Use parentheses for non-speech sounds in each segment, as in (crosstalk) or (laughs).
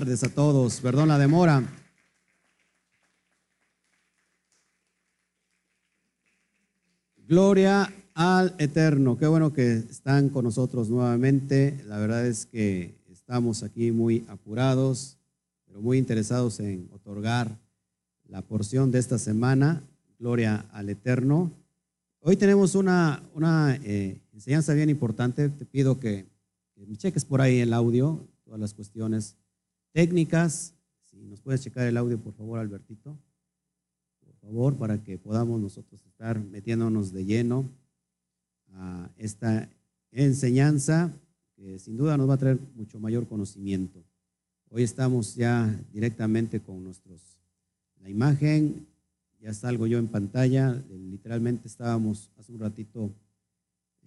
Tardes a todos. Perdón la demora. Gloria al Eterno. Qué bueno que están con nosotros nuevamente. La verdad es que estamos aquí muy apurados, pero muy interesados en otorgar la porción de esta semana. Gloria al Eterno. Hoy tenemos una, una eh, enseñanza bien importante. Te pido que, que me cheques por ahí el audio, todas las cuestiones técnicas. Si nos puedes checar el audio, por favor, Albertito. Por favor, para que podamos nosotros estar metiéndonos de lleno a esta enseñanza que sin duda nos va a traer mucho mayor conocimiento. Hoy estamos ya directamente con nuestros, la imagen ya salgo yo en pantalla, literalmente estábamos hace un ratito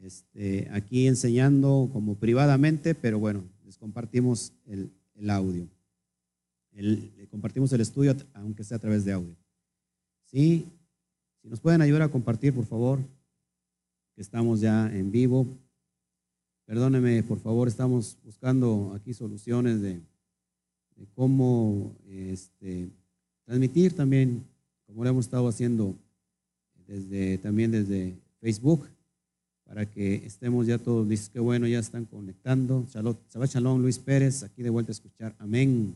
este, aquí enseñando como privadamente, pero bueno, les compartimos el, audio. Le compartimos el estudio, aunque sea a través de audio. ¿Sí? Si nos pueden ayudar a compartir, por favor, que estamos ya en vivo. Perdóneme, por favor, estamos buscando aquí soluciones de, cómo este, transmitir también como lo hemos estado haciendo desde, también desde Facebook, para que estemos ya todos listos. Qué bueno, ya están conectando. Shalom, Luis Pérez, aquí de vuelta a escuchar. Amén.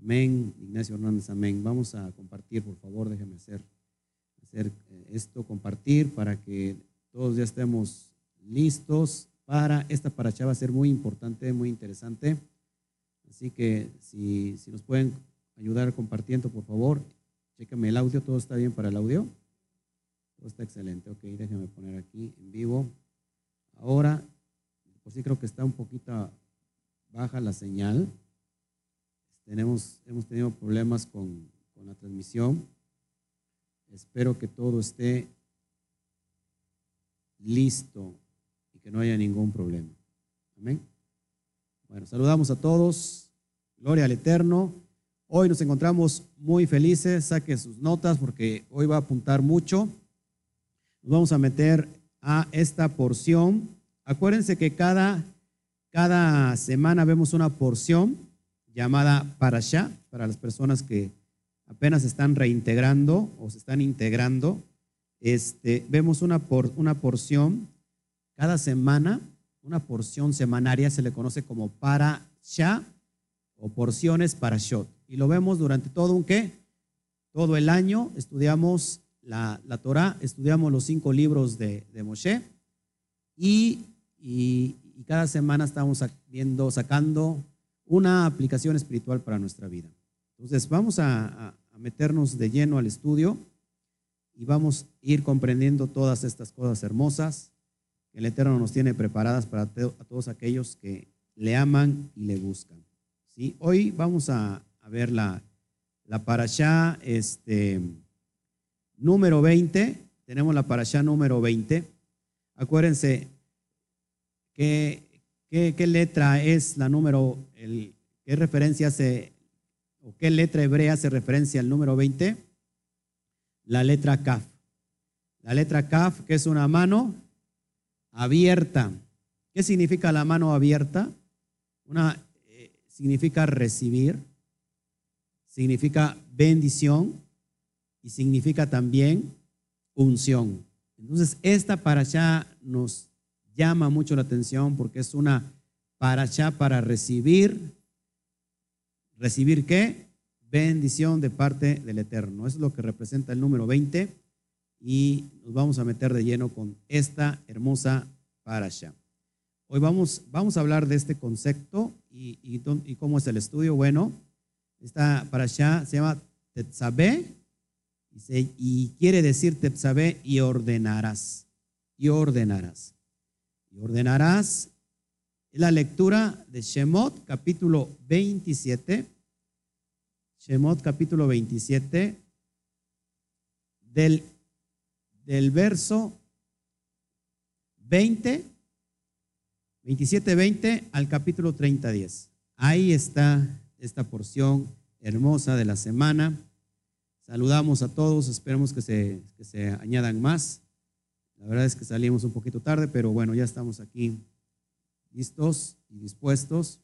Amén. Ignacio Hernández, amén. Vamos a compartir, por favor, déjeme hacer, hacer eh, esto, compartir para que todos ya estemos listos para esta paracha. Va a ser muy importante, muy interesante. Así que si, si nos pueden ayudar compartiendo, por favor. Chécame el audio, ¿todo está bien para el audio? Todo está excelente. Ok, déjeme poner aquí en vivo. Ahora, por sí creo que está un poquito baja la señal. Hemos tenido problemas con, la transmisión. Espero que todo esté listo y que no haya ningún problema. Amén. Bueno, saludamos a todos. Gloria al Eterno. Hoy nos encontramos muy felices, saque sus notas porque hoy va a apuntar mucho. Nos vamos a meter a esta porción. Acuérdense que cada semana vemos una porción llamada Parashá para las personas que apenas están reintegrando o se están integrando. Este, vemos una, por, una porción cada semana, una porción semanaria se le conoce como Parashá o porciones Parashot y lo vemos durante todo un qué? Todo el año estudiamos la, la Torah, estudiamos los cinco libros de, de Moshe y, y, cada semana estamos viendo, sacando una aplicación espiritual para nuestra vida. Entonces vamos a, meternos de lleno al estudio y vamos a ir comprendiendo todas estas cosas hermosas que el Eterno nos tiene preparadas para a todos aquellos que le aman y le buscan. ¿Sí? Hoy vamos a, ver la, la parashá este, número 20. Tenemos la parashá número 20. Acuérdense qué, letra es la número, qué referencia hace, o qué letra hebrea hace referencia al número 20. La letra Kaf. La letra Kaf, que es una mano abierta. ¿Qué significa la mano abierta? Una, eh, significa recibir significa bendición y significa también unción. Entonces, esta parasha nos llama mucho la atención porque es una parasha para recibir, ¿recibir qué? Bendición de parte del Eterno. Eso es lo que representa el número 20 y nos vamos a meter de lleno con esta hermosa parasha. Hoy vamos, vamos a hablar de este concepto y, y cómo es el estudio. Bueno, esta para allá se llama Tetzabé y quiere decir Tetzabé y ordenarás. Y ordenarás. Y ordenarás la lectura de Shemot capítulo 27. Shemot capítulo 27 del, del verso 20, 27, 20 al capítulo 30, 10. Ahí está esta porción hermosa de la semana. Saludamos a todos, esperemos que se, que se añadan más. La verdad es que salimos un poquito tarde, pero bueno, ya estamos aquí listos y dispuestos.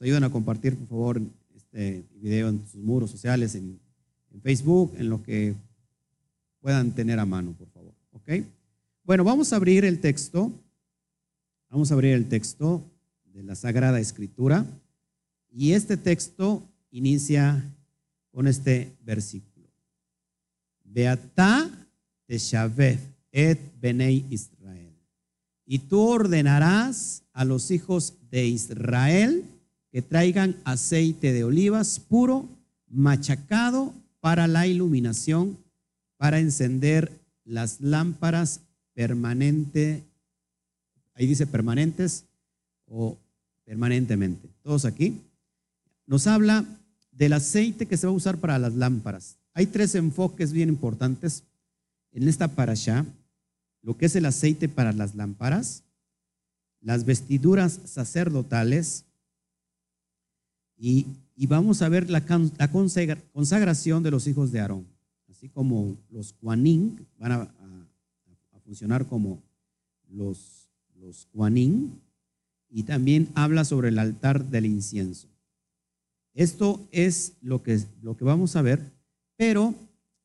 ayuden a compartir, por favor, este video en sus muros sociales, en, Facebook, en lo que puedan tener a mano, por favor. ¿Ok? Bueno, vamos a abrir el texto. Vamos a abrir el texto de la Sagrada Escritura. Y este texto inicia con este versículo. Beata teshavet et benei Israel. Y tú ordenarás a los hijos de Israel que traigan aceite de olivas puro, machacado para la iluminación, para encender las lámparas permanente, ahí dice permanentes o permanentemente. Todos aquí. Nos habla del aceite que se va a usar para las lámparas. Hay tres enfoques bien importantes en esta parasha, lo que es el aceite para las lámparas, las vestiduras sacerdotales y, vamos a ver la, consagración de los hijos de Aarón, así como los Kuanin van a, funcionar como los, los y también habla sobre el altar del incienso. Esto es lo que, lo que vamos a ver, pero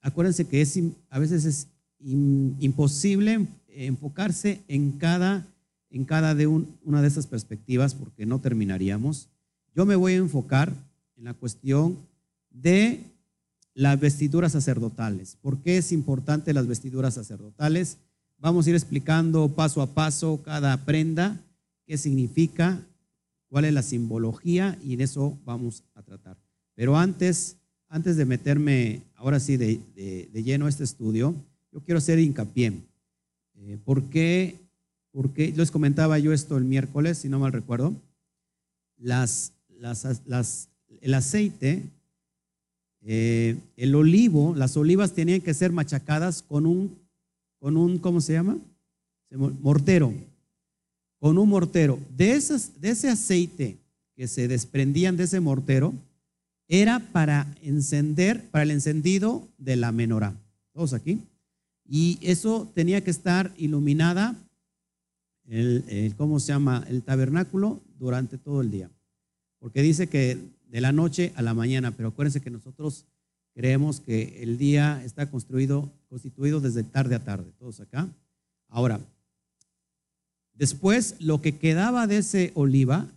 acuérdense que es, a veces es imposible enfocarse en cada, en cada de una de estas perspectivas porque no terminaríamos. Yo me voy a enfocar en la cuestión de las vestiduras sacerdotales. ¿Por qué es importante las vestiduras sacerdotales? Vamos a ir explicando paso a paso cada prenda, qué significa, cuál es la simbología y en eso vamos a tratar. Pero antes, antes de meterme ahora sí de, lleno a este estudio, quiero hacer hincapié. Eh. Porque les comentaba yo esto el miércoles, si no mal recuerdo. Las, el aceite, eh, el olivo, las olivas tenían que ser machacadas con un, con un ¿cómo se llama? Mortero con un mortero. De, esas, de ese aceite que se desprendían de ese mortero, era para encender, para el encendido de la menorá. Todos aquí. Y eso tenía que estar iluminada, el, ¿cómo se llama? El tabernáculo durante todo el día. Porque dice que de la noche a la mañana, pero acuérdense que nosotros creemos que el día está construido, constituido desde tarde a tarde, todos acá. Ahora, Después, lo que quedaba de ese oliva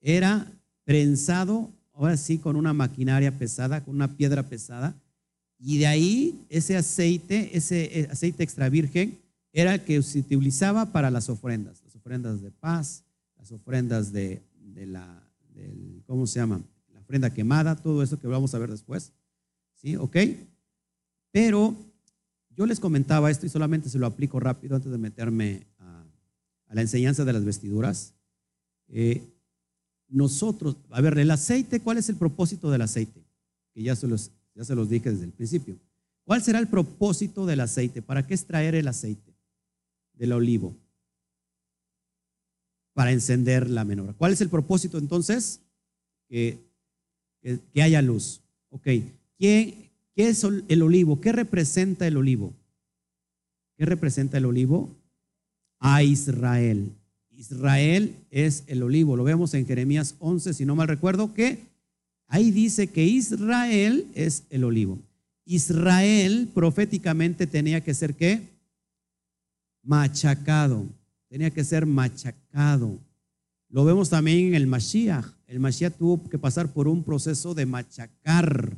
era prensado, ahora sí, con una maquinaria pesada, con una piedra pesada, y de ahí ese aceite, ese eh, aceite extra virgen, era el que se utilizaba para las ofrendas, las ofrendas de paz, las ofrendas de, la, ¿cómo se llama? La ofrenda quemada, todo eso que vamos a ver después. ¿Sí? ¿Ok? Pero yo les comentaba esto y solamente se lo aplico rápido antes de meterme la enseñanza de las vestiduras, eh, nosotros, a ver, el aceite, ¿cuál es el propósito del aceite? Que ya se, los, ya se los dije desde el principio. ¿Cuál será el propósito del aceite? ¿Para qué extraer el aceite del olivo? Para encender la menor. ¿Cuál es el propósito entonces? Que, que, haya luz. Ok. ¿Qué, ¿Qué es el olivo? ¿Qué representa el olivo? ¿Qué representa el olivo? a Israel. Israel es el olivo. Lo vemos en Jeremías 11, si no mal recuerdo, que ahí dice que Israel es el olivo. Israel proféticamente tenía que ser qué? Machacado. Tenía que ser machacado. Lo vemos también en el Mashiach. El Mashiach tuvo que pasar por un proceso de machacar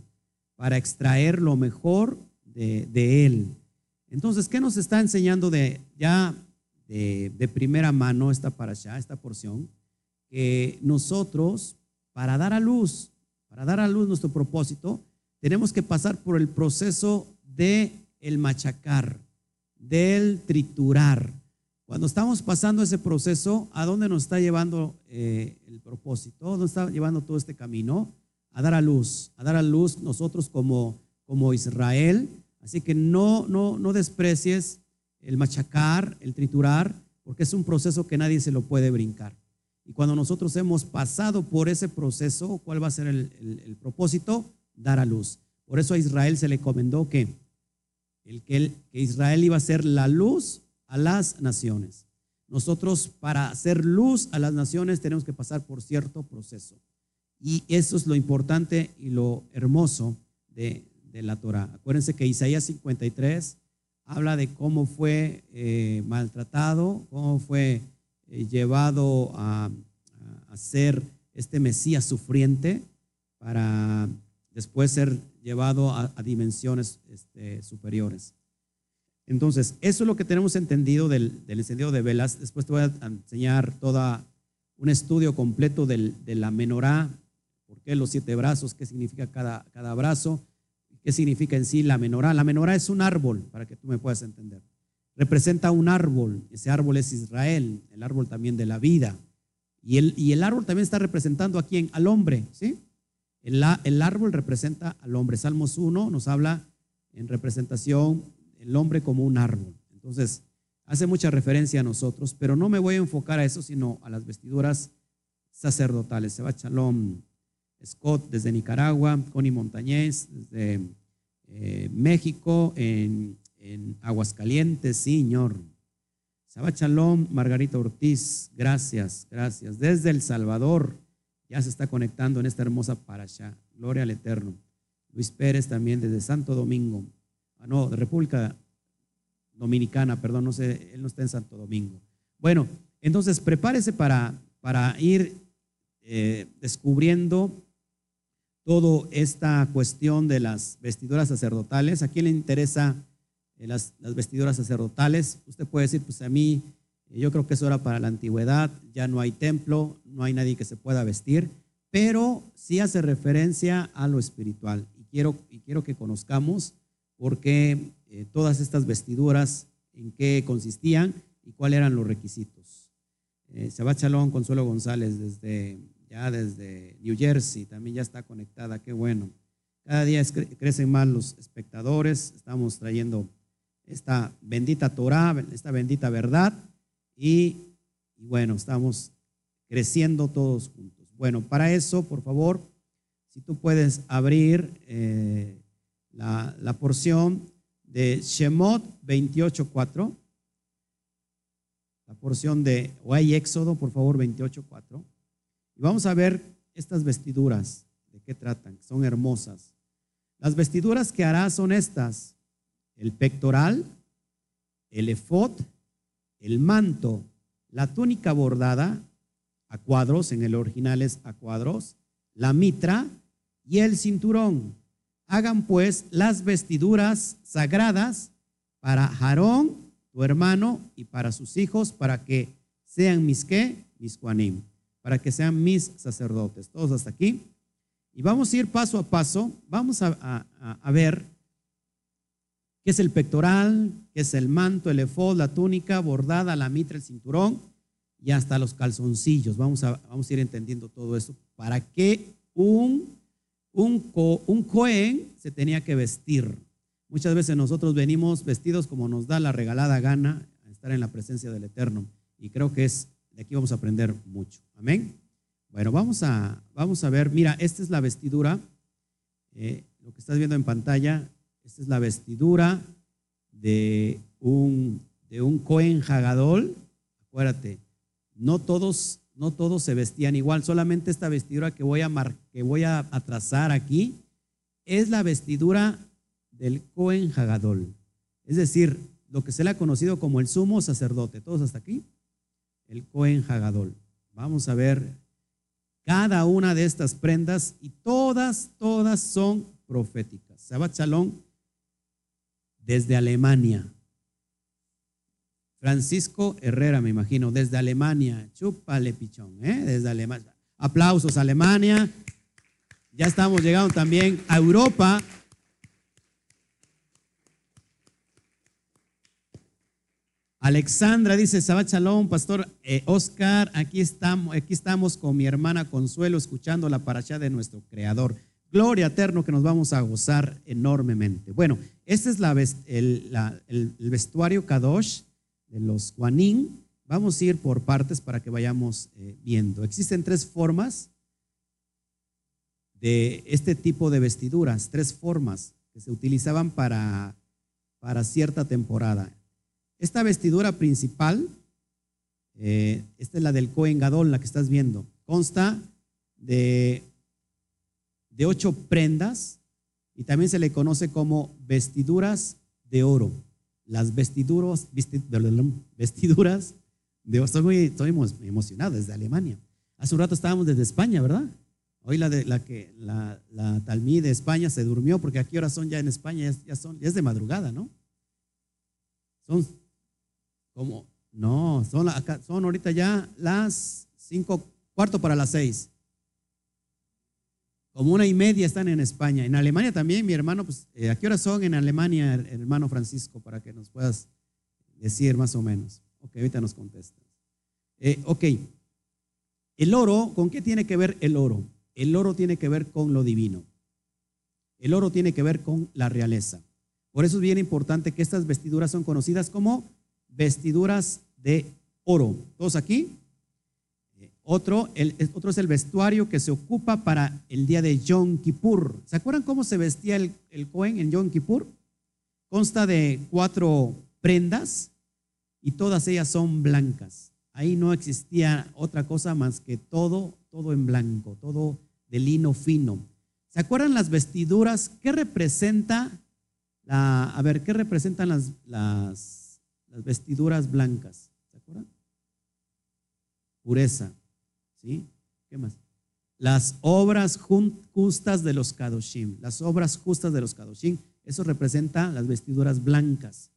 para extraer lo mejor de, él. Entonces, ¿qué nos está enseñando de ya de, primera mano esta allá, esta porción, que nosotros, para dar a luz, para dar a luz nuestro propósito, tenemos que pasar por el proceso de el machacar, del triturar. Cuando estamos pasando ese proceso, ¿a dónde nos está llevando eh, el propósito? ¿Dónde está llevando todo este camino? A dar a luz, a dar a luz nosotros como, como Israel. Así que no, no, no desprecies el machacar, el triturar, porque es un proceso que nadie se lo puede brincar. Y cuando nosotros hemos pasado por ese proceso, ¿cuál va a ser el, propósito? Dar a luz. Por eso a Israel se le encomendó que, el, que, Israel iba a ser la luz a las naciones. Nosotros para hacer luz a las naciones tenemos que pasar por cierto proceso. Y eso es lo importante y lo hermoso de, la Torah. Acuérdense que Isaías 53 habla de cómo fue eh, maltratado, cómo fue llevado a, ser este Mesías sufriente para después ser llevado a, dimensiones este, superiores. Entonces, eso es lo que tenemos entendido del, encendido de velas. Después te voy a enseñar todo un estudio completo de la menorá, por qué los siete brazos, qué significa cada, cada brazo, qué significa en sí la menorá. La menorá es un árbol, para que tú me puedas entender. Representa un árbol, ese árbol es Israel, el árbol también de la vida. Y el, y el árbol también está representando a quién? Al hombre, ¿sí? El, el árbol representa al hombre. Salmos 1 nos habla en representación el hombre como un árbol. Entonces, hace mucha referencia a nosotros, pero no me voy a enfocar a eso, sino a las vestiduras sacerdotales. Seba Shalom, Scott desde Nicaragua, Connie Montañez desde eh, México, en, Aguascalientes, Señor. Saba Shalom, Margarita Ortiz, gracias, gracias. Desde El Salvador, ya se está conectando en esta hermosa parasha. Gloria al Eterno. Luis Pérez también desde Santo Domingo. Ah, no, de República Dominicana, perdón, no sé, él no está en Santo Domingo. Bueno, entonces prepárese para, para ir eh, descubriendo toda esta cuestión de las vestiduras sacerdotales. ¿A quién le interesa eh, las, vestiduras sacerdotales? Usted puede decir, pues a mí, eh, yo creo que eso era para la antigüedad, ya no hay templo, no hay nadie que se pueda vestir, pero sí hace referencia a lo espiritual. Y quiero, y quiero que conozcamos por qué eh, todas estas vestiduras, en qué consistían y cuáles eran los requisitos. Eh, Shabbat Shalom, Consuelo González, desde ya desde New Jersey, también ya está conectada, qué bueno. Cada día crecen más los espectadores, estamos trayendo esta bendita Torah, esta bendita verdad y, bueno, estamos creciendo todos juntos. Bueno, para eso, por favor, si tú puedes abrir eh, la, la, porción de Shemot 28.4, la porción de, o hay Éxodo, por favor, 28.4. Y vamos a ver estas vestiduras, de qué tratan, son hermosas. Las vestiduras que hará son estas, el pectoral, el efod, el manto, la túnica bordada a cuadros, en el original es a cuadros, la mitra y el cinturón. Hagan pues las vestiduras sagradas para Aarón, tu hermano, y para sus hijos, para que sean mis qué, mis cuanim para que sean mis sacerdotes. Todos hasta aquí. Y vamos a ir paso a paso. Vamos a, ver qué es el pectoral, qué es el manto, el efod, la túnica bordada, la mitra, el cinturón y hasta los calzoncillos. Vamos a, vamos a ir entendiendo todo eso. ¿Para qué un, un, un cohen se tenía que vestir? Muchas veces nosotros venimos vestidos como nos da la regalada gana a estar en la presencia del Eterno. Y creo que es de aquí vamos a aprender mucho. Amén. Bueno, vamos a, vamos a ver, mira, esta es la vestidura, eh, lo que estás viendo en pantalla, esta es la vestidura de un, de un Cohen Hagadol. Acuérdate, no todos, no todos se vestían igual, solamente esta vestidura que voy a, mar, que voy a, trazar aquí es la vestidura del Cohen Hagadol. Es decir, lo que se le ha conocido como el sumo sacerdote. ¿Todos hasta aquí? el Cohen Hagadol. Vamos a ver cada una de estas prendas y todas, todas son proféticas. Shabbat Shalom desde Alemania. Francisco Herrera, me imagino, desde Alemania. Chúpale pichón, ¿eh? Desde Alemania. Aplausos, Alemania. Ya estamos llegando también a Europa. Alexandra dice, Sabat Shalom, Pastor eh, Oscar, aquí estamos, aquí estamos con mi hermana Consuelo escuchando la paracha de nuestro Creador. Gloria eterno que nos vamos a gozar enormemente. Bueno, este es el, vestuario Kadosh de los Juanín. Vamos a ir por partes para que vayamos eh, viendo. Existen tres formas de este tipo de vestiduras, tres formas que se utilizaban para, para cierta temporada. Esta vestidura principal, eh, esta es la del Cohen Gadol, la que estás viendo, consta de de ocho prendas y también se le conoce como vestiduras de oro. Las vestiduras, vestiduras de oro. Estoy muy, estoy emocionado desde Alemania. Hace un rato estábamos desde España, ¿verdad? Hoy la, de, la que la, la Talmí de España se durmió porque aquí horas son ya en España, ya, son, ya es de madrugada, ¿no? Son como, no, son, son ahorita ya las cinco, cuarto para las seis. Como una y media están en España. En Alemania también, mi hermano, pues, eh, ¿a qué hora son en Alemania, hermano Francisco, para que nos puedas decir más o menos? Ok, ahorita nos contestas. Eh, ok, el oro, ¿con qué tiene que ver el oro? El oro tiene que ver con lo divino. El oro tiene que ver con la realeza. Por eso es bien importante que estas vestiduras son conocidas como vestiduras de oro. ¿Todos aquí? Otro, otro es el vestuario que se ocupa para el día de Yom Kippur. ¿Se acuerdan cómo se vestía el, el Cohen en Yom Kippur? Consta de cuatro prendas y todas ellas son blancas. Ahí no existía otra cosa más que todo, todo en blanco, todo de lino fino. ¿Se acuerdan las vestiduras? ¿Qué representa la, a ver, qué representan las, vestiduras blancas? ¿Se acuerdan? Pureza. ¿Qué más? Las obras justas de los Kadoshim. Las obras justas de los Kadoshim. Eso representa las vestiduras blancas.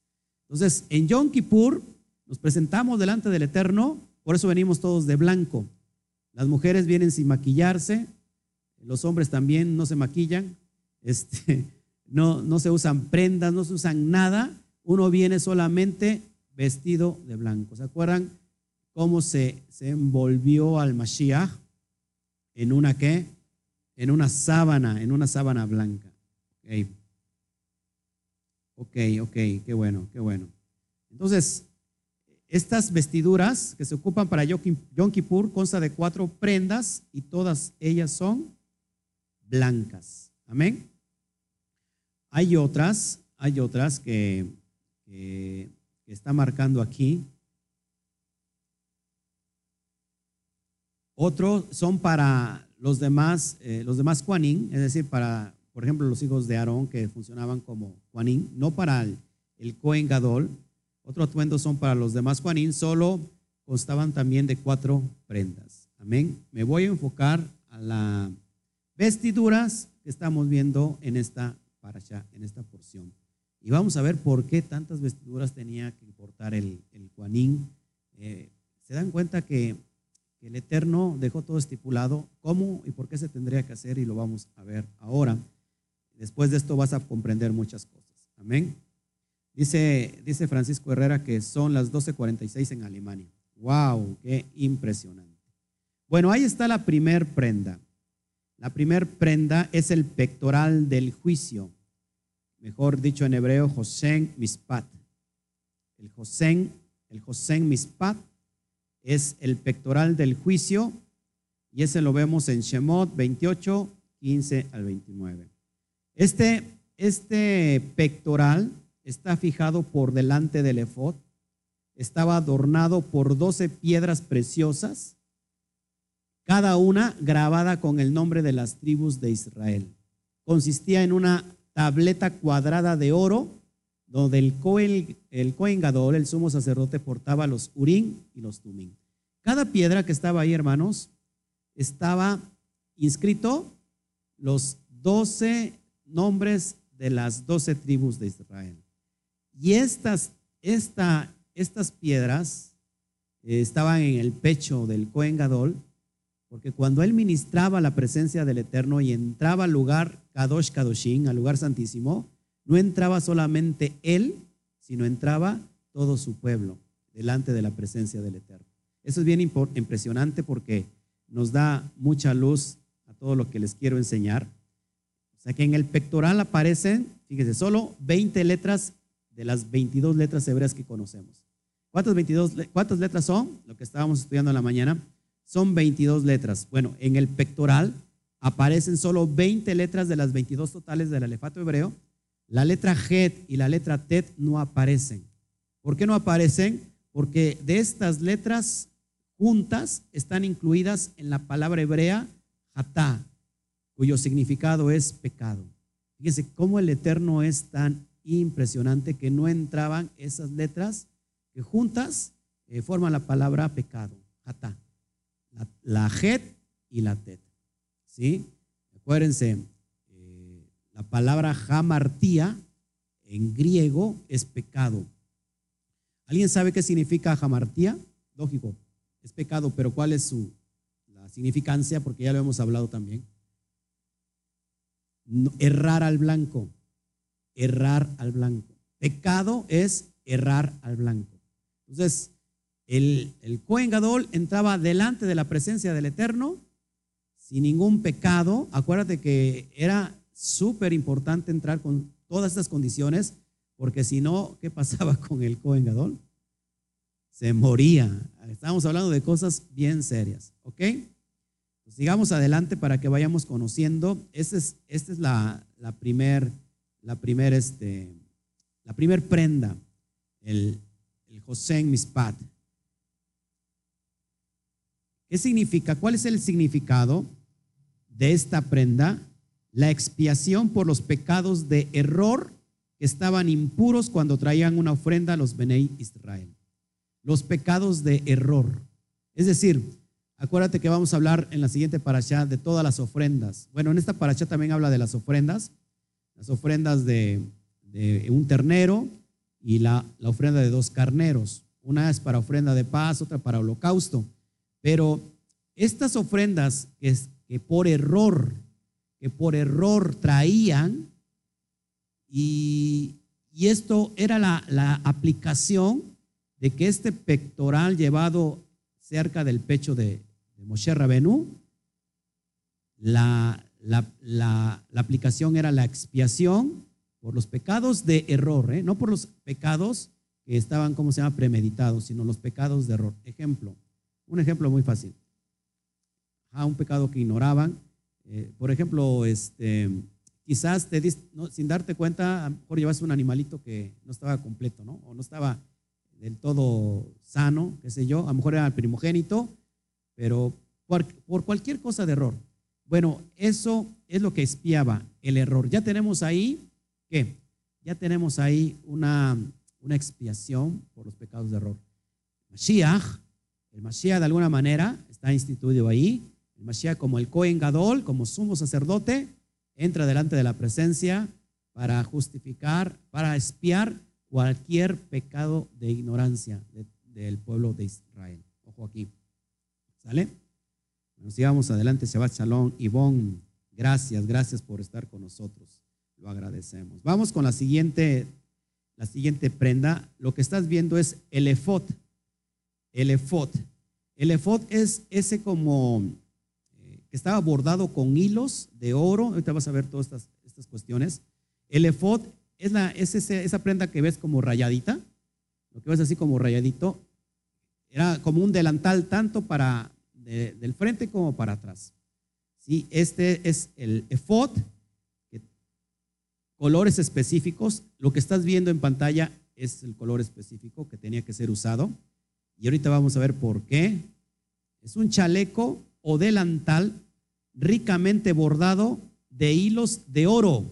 Entonces, en Yom Kippur nos presentamos delante del Eterno, por eso venimos todos de blanco. Las mujeres vienen sin maquillarse, los hombres también no se maquillan, este, (laughs) no, no se usan prendas, no se usan nada. Uno viene solamente vestido de blanco. ¿Se acuerdan? Cómo se, envolvió al Mashiach en una qué? En una sábana, en una sábana blanca. Ok, ok, ok, qué bueno, qué bueno. Entonces, estas vestiduras que se ocupan para Yom Kippur consta de cuatro prendas y todas ellas son blancas. Amén. Hay otras, hay otras que está marcando aquí. Otros son para los demás, eh, los demás Juanín, es decir, para, por ejemplo, los hijos de Aarón que funcionaban como Juanín, no para el, el Cohen Gadol. Otros atuendos son para los demás Juanín, solo constaban también de cuatro prendas. Amén. Me voy a enfocar a las vestiduras que estamos viendo en esta paracha, en esta porción. Y vamos a ver por qué tantas vestiduras tenía que importar el, el. Eh, se dan cuenta que que el Eterno dejó todo estipulado, cómo y por qué se tendría que hacer y lo vamos a ver ahora. Después de esto vas a comprender muchas cosas. Amén. Dice, dice Francisco Herrera que son las 12:46 en Alemania. ¡Wow! ¡Qué impresionante! Bueno, ahí está la primer prenda. La primer prenda es el pectoral del juicio. Mejor dicho en hebreo, Josén Mispat. El Josén, el Josén Mispat es el pectoral del juicio y ese lo vemos en Shemot 28, 15 al 29. Este, este pectoral está fijado por delante del efod, estaba adornado por 12 piedras preciosas, cada una grabada con el nombre de las tribus de Israel. Consistía en una tableta cuadrada de oro donde el Cohen, el Gadol, el sumo sacerdote, portaba los Urim y los Tumim. Cada piedra que estaba ahí, hermanos, estaba inscrito los doce nombres de las doce tribus de Israel. Y estas, esta, estas piedras eh, estaban en el pecho del Cohen Gadol, porque cuando él ministraba la presencia del Eterno y entraba al lugar Kadosh Kadoshin, al lugar santísimo, no entraba solamente él, sino entraba todo su pueblo delante de la presencia del Eterno. Eso es bien impresionante porque nos da mucha luz a todo lo que les quiero enseñar. O sea que en el pectoral aparecen, fíjese, solo 20 letras de las 22 letras hebreas que conocemos. ¿Cuántas, 22, ¿Cuántas letras son? Lo que estábamos estudiando en la mañana. Son 22 letras. Bueno, en el pectoral aparecen solo 20 letras de las 22 totales del alefato hebreo la letra Het y la letra Tet no aparecen. ¿Por qué no aparecen? Porque de estas letras juntas están incluidas en la palabra hebrea hatá, cuyo significado es pecado. Fíjense cómo el Eterno es tan impresionante que no entraban esas letras que juntas eh, forman la palabra pecado, jata, la, la het y la tet. ¿Sí? Acuérdense, la palabra jamartía en griego es pecado. ¿Alguien sabe qué significa jamartía? Lógico, es pecado, pero ¿cuál es su significancia? Porque ya lo hemos hablado también. errar al blanco, errar al blanco. Pecado es errar al blanco. Entonces, el, el Cohen Gadol entraba delante de la presencia del Eterno sin ningún pecado. Acuérdate que era súper importante entrar con todas estas condiciones, porque si no, ¿qué pasaba (laughs) con el Cohen? Se moría. Estamos hablando de cosas bien serias, ¿ok? Pues sigamos adelante para que vayamos conociendo. Esta es, esta es la, la la primer, este, la primer prenda, el, el José Mispat. ¿Qué significa? ¿Cuál es el significado de esta prenda? La expiación por los pecados de error que estaban impuros cuando traían una ofrenda a los Benei Israel. Los pecados de error. Es decir, acuérdate que vamos a hablar en la siguiente parasha de todas las ofrendas. Bueno, en esta parasha también habla de las ofrendas, las ofrendas de, un ternero y la, la ofrenda de dos carneros. Una es para ofrenda de paz, otra para holocausto. Pero estas ofrendas que, que por error, que por error traían, y, y esto era la, la, aplicación de que este pectoral llevado cerca del pecho de, Moshe Rabenu, la, la, la, aplicación era la expiación por los pecados de error, ¿eh? no por los pecados que estaban, como se llama?, premeditados, sino los pecados de error. Ejemplo, un ejemplo muy fácil. a un pecado que ignoraban. Eh, por ejemplo, este, quizás te no, sin darte cuenta, a lo mejor llevas un animalito que no estaba completo, ¿no? O no estaba del todo sano, qué sé yo. A lo mejor era el primogénito, pero por, por cualquier cosa de error. Bueno, eso es lo que espiaba el error. Ya tenemos ahí, ¿qué? Ya tenemos ahí una, una expiación por los pecados de error. Mashiach el Mashiach de alguna manera está instituido ahí. El Mashiach como el Cohen Gadol, como sumo sacerdote, entra delante de la presencia para justificar, para espiar cualquier pecado de ignorancia del pueblo de Israel. Ojo aquí. ¿Sale? Nos sigamos adelante, Shabbat Shalom. Ivonne, gracias, gracias por estar con nosotros. Lo agradecemos. Vamos con la siguiente, la siguiente prenda. Lo que estás viendo es el efot el efod. El efod es ese como que estaba bordado con hilos de oro. Ahorita vas a ver todas estas, estas cuestiones. El efod es, la, es esa prenda que ves como rayadita, lo que ves así como rayadito. Era como un delantal tanto para del frente como para atrás. ¿Sí? Este es el efod, colores específicos. Lo que estás viendo en pantalla es el color específico que tenía que ser usado. Y ahorita vamos a ver por qué. Es un chaleco o delantal ricamente bordado de hilos de oro,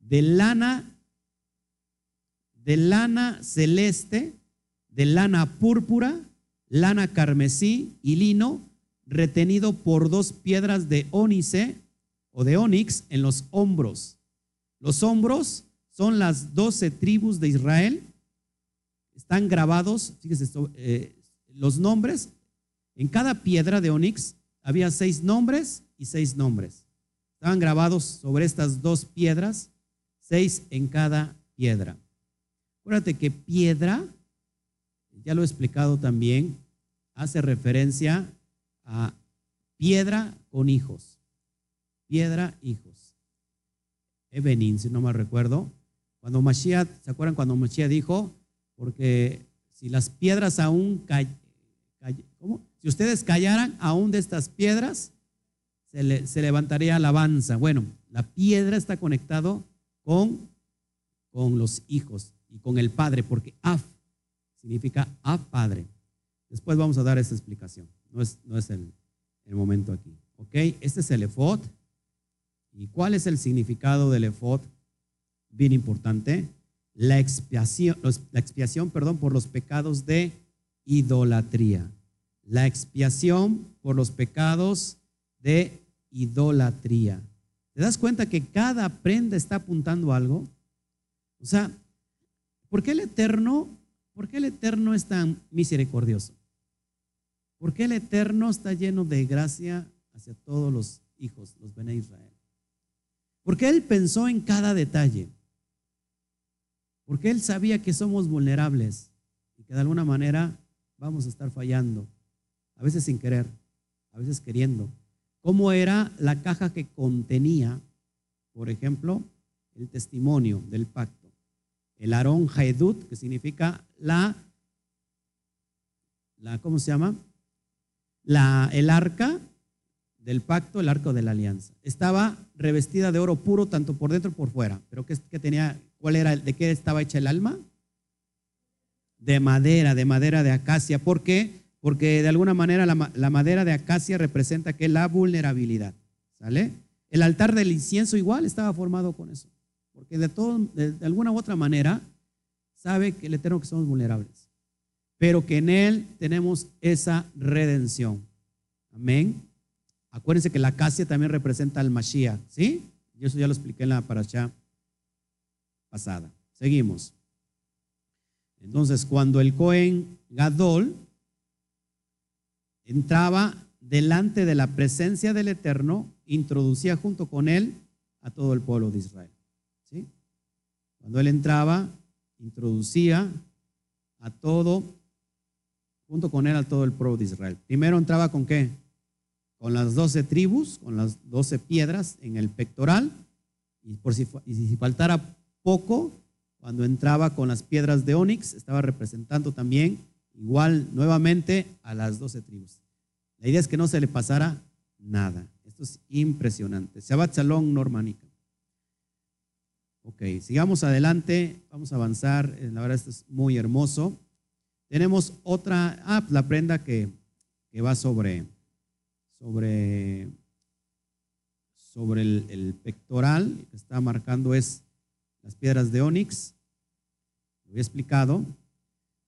de lana, de lana celeste, de lana púrpura, lana carmesí y lino, retenido por dos piedras de ónice o de onix en los hombros. Los hombros son las doce tribus de Israel están grabados, fíjese eh, los nombres. En cada piedra de onix había seis nombres y seis nombres. Estaban grabados sobre estas dos piedras, seis en cada piedra. Acuérdate que piedra, ya lo he explicado también, hace referencia a piedra con hijos. Piedra, hijos. Ebenin, si no me recuerdo. Cuando Mashiach, ¿se acuerdan cuando Mashiach dijo, porque si las piedras aún Si ustedes callaran aún de estas piedras, se, levantaría alabanza. Bueno, la piedra está conectado con, con los hijos y con el padre, porque af significa a padre. Después vamos a dar esa explicación. No es, no es el, el momento aquí. ¿Ok? Este es el efod. ¿Y cuál es el significado del efod? Bien importante. La expiación, la expiación perdón, por los pecados de idolatría. La expiación por los pecados de idolatría. ¿Te das cuenta que cada prenda está apuntando a algo? O sea, ¿por qué el Eterno, por qué el Eterno es tan misericordioso? ¿Por qué el Eterno está lleno de gracia hacia todos los hijos, los Bene Israel? Porque Él pensó en cada detalle. Porque Él sabía que somos vulnerables y que de alguna manera vamos a estar fallando. A veces sin querer, a veces queriendo. ¿Cómo era la caja que contenía, por ejemplo, el testimonio del pacto? El Aarón Haedut, que significa la, la ¿cómo se llama? La, el arca del pacto, el arco de la alianza. Estaba revestida de oro puro tanto por dentro como por fuera. Pero ¿qué, tenía? ¿Cuál era? ¿De qué estaba hecha el alma? De madera, de madera de acacia. ¿Por qué? Porque de alguna manera la, madera de acacia representa que la vulnerabilidad. ¿Sale? El altar del incienso igual estaba formado con eso. Porque de, todo, de, alguna u otra manera sabe que el Eterno que somos vulnerables. Pero que en Él tenemos esa redención. Amén. Acuérdense que la acacia también representa al Mashiach, ¿sí? Y eso ya lo expliqué en la paracha pasada. Seguimos. Entonces, cuando el Cohen Gadol entraba delante de la presencia del Eterno, introducía junto con él a todo el pueblo de Israel. Cuando él entraba, introducía a todo, junto con él a todo el pueblo de Israel. Primero entraba con qué? con las doce tribus, con las doce piedras en el pectoral, y, por si, si faltara poco, cuando entraba con las piedras de Onix, estaba representando también igual nuevamente a las doce tribus. La idea es que no se le pasara nada. Esto es impresionante. Shabbat Shalom Normanica. Ok, sigamos adelante, vamos a avanzar. Eh, la verdad, esto es muy hermoso. Tenemos otra, ah, la prenda que, que va sobre sobre, sobre el, pectoral que está marcando es las piedras de onix. Lo he explicado.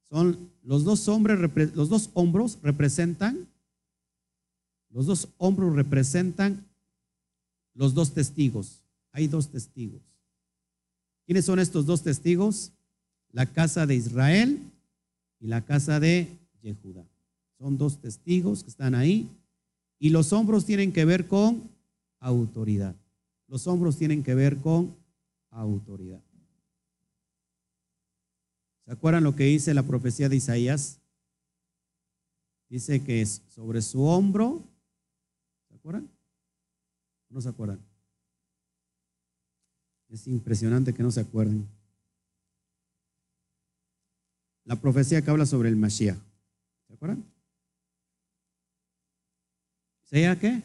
Son los dos hombres, los dos hombros representan, los dos hombros representan los dos testigos. Hay dos testigos. ¿Quiénes son estos dos testigos? La casa de Israel y la casa de Yehudá. Son dos testigos que están ahí y los hombros tienen que ver con autoridad. Los hombros tienen que ver con autoridad. ¿Se acuerdan lo que dice la profecía de Isaías? Dice que es sobre su hombro. ¿Se acuerdan? ¿No se acuerdan? Es impresionante que no se acuerden. La profecía que habla sobre el Mashiach. ¿Se acuerdan? ¿Sea qué?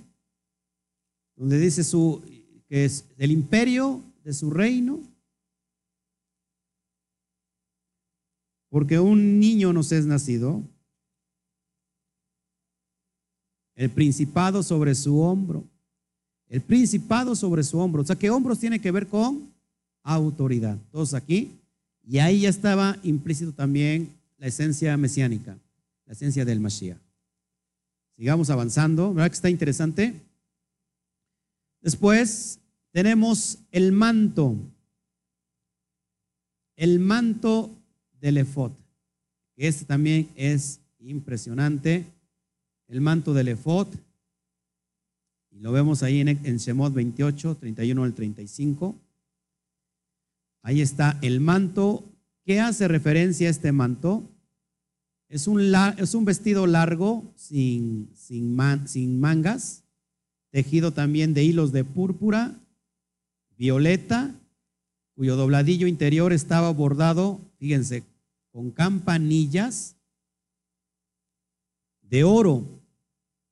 Donde dice su, que es el imperio de su reino. Porque un niño nos es nacido, el principado sobre su hombro, el principado sobre su hombro. O sea, que hombros tiene que ver con autoridad. Todos aquí. Y ahí ya estaba implícito también la esencia mesiánica, la esencia del Mashiach. Sigamos avanzando, ¿verdad que está interesante? Después tenemos el manto, el manto del efod. Este también es impresionante, el manto del efod. Y lo vemos ahí en, en Shemot 28, 31 al 35. Ahí está el manto. ¿Qué hace referencia a este manto? Es un, es un vestido largo, sin, sin, sin mangas, tejido también de hilos de púrpura, violeta, cuyo dobladillo interior estaba bordado, fíjense, con campanillas de oro,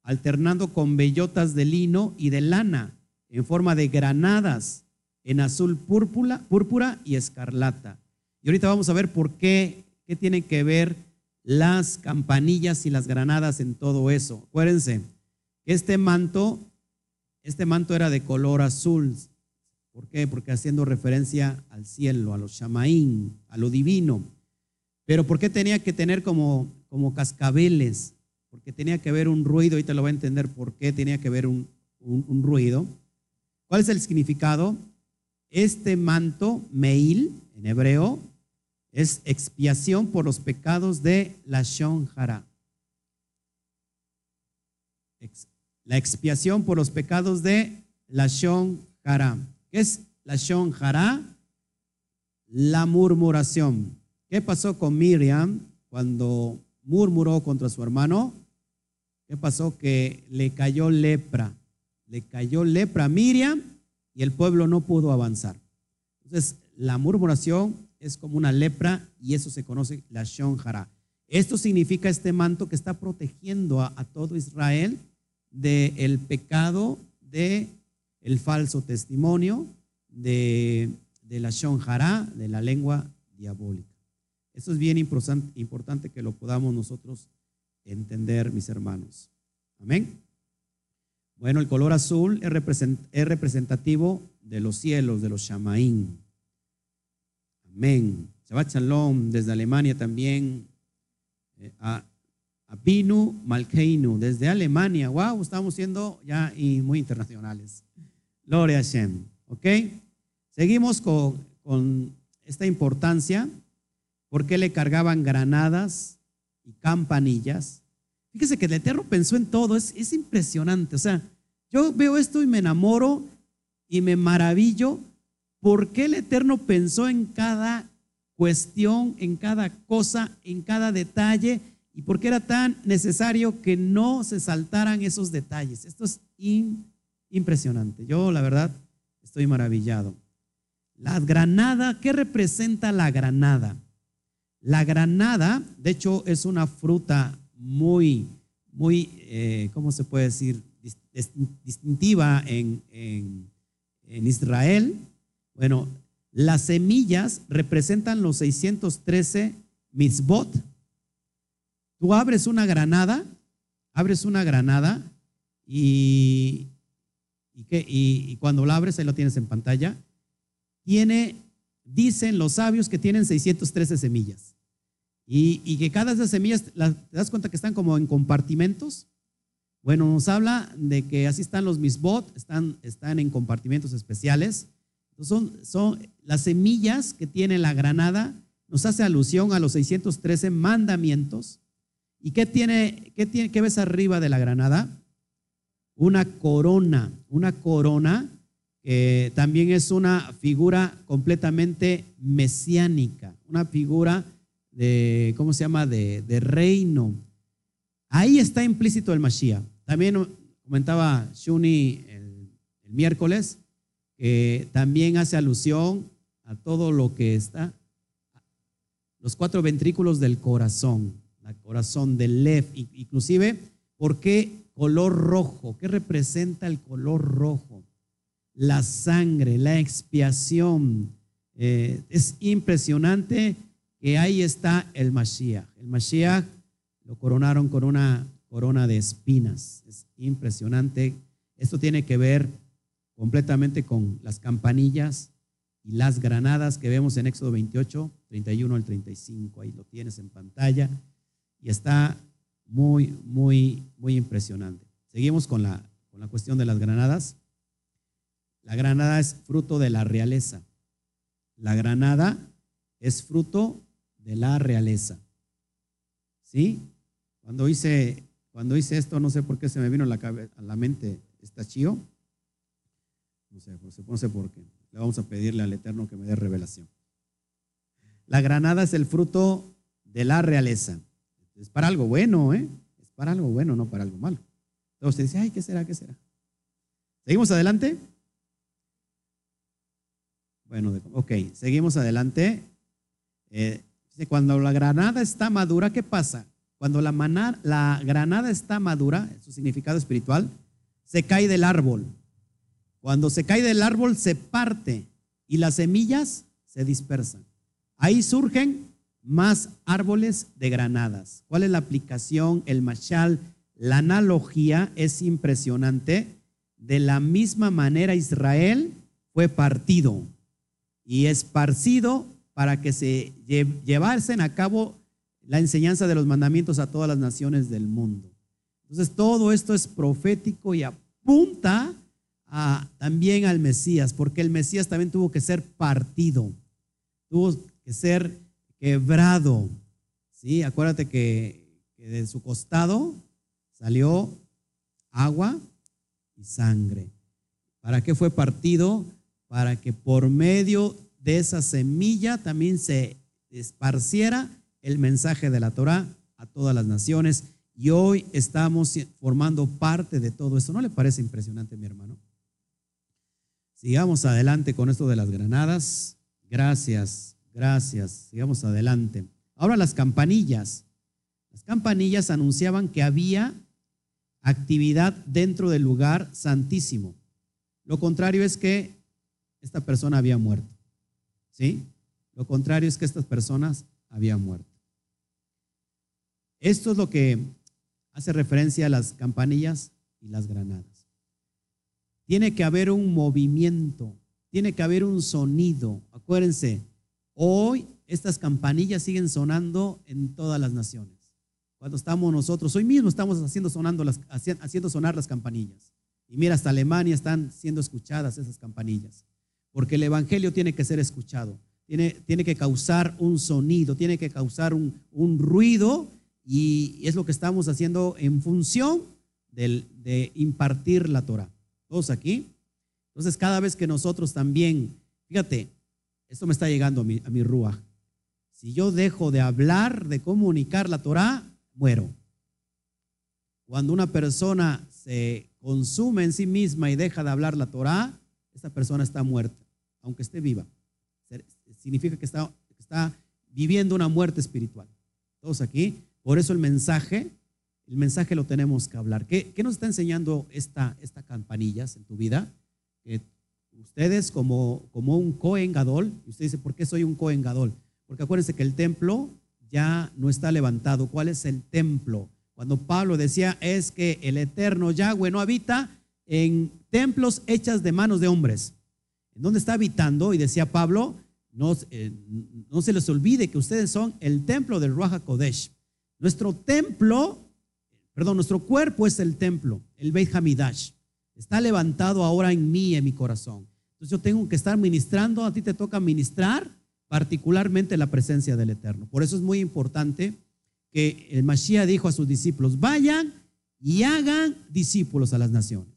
alternando con bellotas de lino y de lana, en forma de granadas, en azul púrpura, púrpura y escarlata. Y ahorita vamos a ver por qué, qué tiene que ver las campanillas y las granadas en todo eso. Acuérdense, este manto este manto era de color azul. ¿Por qué? Porque haciendo referencia al cielo, a los shamaín, a lo divino. Pero ¿por qué tenía que tener como, como cascabeles? Porque tenía que haber un ruido, ahorita lo va a entender por qué tenía que haber un, un ruido. ¿Cuál es el significado? Este manto, Meil, en hebreo, es expiación por los pecados de la Shonjara. La expiación por los pecados de la Shonjara. ¿Qué es la Shonjara? La murmuración. ¿Qué pasó con Miriam cuando murmuró contra su hermano? ¿Qué pasó? Que le cayó lepra. Le cayó lepra a Miriam y el pueblo no pudo avanzar. Entonces, la murmuración es como una lepra y eso se conoce la Shonjara. Esto significa este manto que está protegiendo a, todo Israel del pecado de el falso testimonio, de, de la Shonjara, de la lengua diabólica. Eso es bien importante que lo podamos nosotros entender, mis hermanos. Amén. Bueno, el color azul es representativo de los cielos, de los Shamaín. Amén. Shabbat Shalom desde Alemania también. Eh, a, a Pinu Malkeinu desde Alemania. Wow, estamos siendo ya y muy internacionales. Gloria a Hashem. ¿Ok? Seguimos con esta importancia. ¿Por qué le cargaban granadas y campanillas? Fíjese que el Eterno pensó en todo. Es, es impresionante. O sea, yo veo esto y me enamoro y me maravillo ¿Por qué el Eterno pensó en cada cuestión, en cada cosa, en cada detalle? ¿Y por qué era tan necesario que no se saltaran esos detalles? Esto es impresionante. Yo, la verdad, estoy maravillado. La granada, ¿qué representa la granada? La granada, de hecho, es una fruta muy, muy, eh, ¿cómo se puede decir? Distintiva en, en Israel bueno, las semillas representan los 613 mitzvot. Tú abres una granada, abres una granada y, y, cuando la abres, ahí lo tienes en pantalla, tiene, dicen los sabios que tienen 613 semillas. Y, que cada de esas semillas, ¿te das cuenta que están como en compartimentos? Bueno, nos habla de que así están los misbot, están, están en compartimentos especiales. Son, son las semillas que tiene la granada, nos hace alusión a los 613 mandamientos. ¿Y qué tiene, qué tiene, qué ves arriba de la granada? Una corona, una corona que también es una figura completamente mesiánica, una figura de, ¿cómo se llama?, de, de reino. Ahí está implícito el Mashiach. También comentaba Shuni el, miércoles también hace alusión a todo lo que está, los cuatro ventrículos del corazón, el corazón del Lev, inclusive, ¿por qué color rojo? ¿Qué representa el color rojo? La sangre, la expiación. Eh, es impresionante que ahí está el Mashiach. El Mashiach lo coronaron con una corona de espinas. Es impresionante. Esto tiene que ver completamente con las campanillas y las granadas que vemos en Éxodo 28, 31 al 35. Ahí lo tienes en pantalla y está muy, muy, muy impresionante. Seguimos con la, con la cuestión de las granadas. La granada es fruto de la realeza. La granada es fruto de la realeza. ¿Sí? Cuando hice, cuando hice esto, no sé por qué se me vino a la, a la mente esta chío no sé, no sé por qué. Le vamos a pedirle al Eterno que me dé revelación. La granada es el fruto de la realeza. Es para algo bueno, ¿eh? Es para algo bueno, no para algo malo. Entonces usted dice, ay, ¿qué será? ¿Qué será? ¿Seguimos adelante? Bueno, ok, seguimos adelante. Eh, cuando la granada está madura, ¿qué pasa? Cuando la, la granada está madura, su significado espiritual, se cae del árbol. Cuando se cae del árbol se parte y las semillas se dispersan. Ahí surgen más árboles de granadas. ¿Cuál es la aplicación? El machal, la analogía es impresionante de la misma manera Israel fue partido y esparcido para que se llevasen a cabo la enseñanza de los mandamientos a todas las naciones del mundo. Entonces todo esto es profético y apunta también al Mesías, porque el Mesías también tuvo que ser partido, tuvo que ser quebrado. ¿sí? Acuérdate que, que de su costado salió agua y sangre. ¿Para qué fue partido? Para que por medio de esa semilla también se esparciera el mensaje de la Torah a todas las naciones. Y hoy estamos formando parte de todo esto. ¿No le parece impresionante, mi hermano? Sigamos adelante con esto de las granadas. Gracias, gracias. Sigamos adelante. Ahora las campanillas. Las campanillas anunciaban que había actividad dentro del lugar santísimo. Lo contrario es que esta persona había muerto. ¿Sí? Lo contrario es que estas personas habían muerto. Esto es lo que hace referencia a las campanillas y las granadas. Tiene que haber un movimiento, tiene que haber un sonido. Acuérdense, hoy estas campanillas siguen sonando en todas las naciones. Cuando estamos nosotros, hoy mismo estamos haciendo, sonando las, haciendo sonar las campanillas. Y mira, hasta Alemania están siendo escuchadas esas campanillas. Porque el Evangelio tiene que ser escuchado. Tiene, tiene que causar un sonido, tiene que causar un, un ruido. Y es lo que estamos haciendo en función de impartir la Torah. Todos aquí. Entonces, cada vez que nosotros también, fíjate, esto me está llegando a mi, a mi rúa. Si yo dejo de hablar, de comunicar la Torah, muero. Cuando una persona se consume en sí misma y deja de hablar la Torah, esa persona está muerta, aunque esté viva. Significa que está, está viviendo una muerte espiritual. Todos aquí. Por eso el mensaje, el mensaje lo tenemos que hablar. ¿Qué, qué nos está enseñando esta, esta campanillas en tu vida? Ustedes como, como un Cohen Gadol, y usted dice, ¿por qué soy un Cohen Gadol? Porque acuérdense que el templo ya no está levantado. ¿Cuál es el templo? Cuando Pablo decía es que el eterno Yahweh no habita en templos hechas de manos de hombres. ¿En dónde está habitando? Y decía Pablo, no, eh, no se les olvide que ustedes son el templo del Ruach Kodesh. Nuestro templo, perdón, nuestro cuerpo es el templo, el Beit Hamidash. Está levantado ahora en mí, en mi corazón. Entonces yo tengo que estar ministrando, a ti te toca ministrar particularmente la presencia del Eterno. Por eso es muy importante que el Mashiach dijo a sus discípulos, vayan y hagan discípulos a las naciones.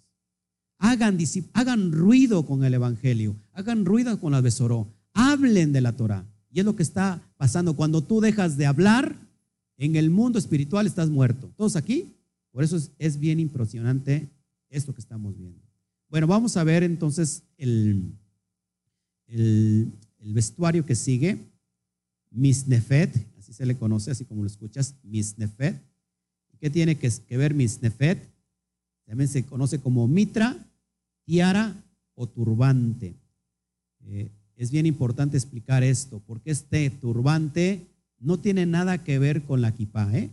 Hagan, hagan ruido con el Evangelio, hagan ruido con la Besoró, hablen de la Torah. Y es lo que está pasando. Cuando tú dejas de hablar, en el mundo espiritual estás muerto. ¿Todos aquí? Por eso es, bien impresionante esto que estamos viendo. Bueno, vamos a ver entonces el, el, el vestuario que sigue, Misnefet, así se le conoce, así como lo escuchas, Misnefet. ¿Qué tiene que, ver Misnefet? También se conoce como mitra, tiara o turbante. Eh, es bien importante explicar esto, porque este turbante no tiene nada que ver con la kipá. ¿eh?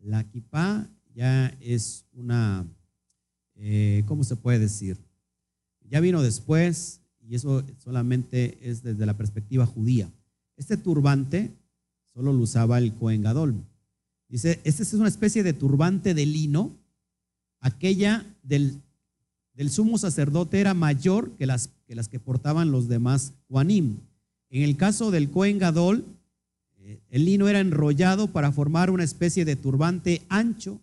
La kipá ya es una, eh, ¿cómo se puede decir? Ya vino después, y eso solamente es desde la perspectiva judía. Este turbante solo lo usaba el Cohen Gadol. Dice, este es una especie de turbante de lino, aquella del, del sumo sacerdote era mayor que las, que portaban los demás Juanim. En el caso del Cohen Gadol, eh, el lino era enrollado para formar una especie de turbante ancho,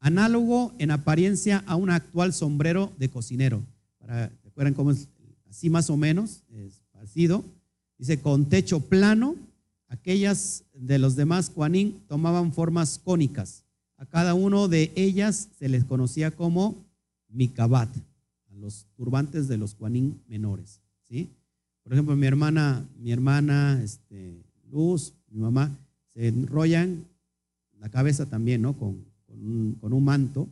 análogo en apariencia a un actual sombrero de cocinero. Para, ¿Recuerdan cómo es así más o menos, esparcido. Dice, con techo plano, aquellas de los demás Juanín tomaban formas cónicas. A cada uno de ellas se les conocía como Mikabat, a los turbantes de los Juanín menores. ¿sí? Por ejemplo, mi hermana, mi hermana este, Luz, mi mamá, se enrollan la cabeza también, ¿no? Con, un, con un manto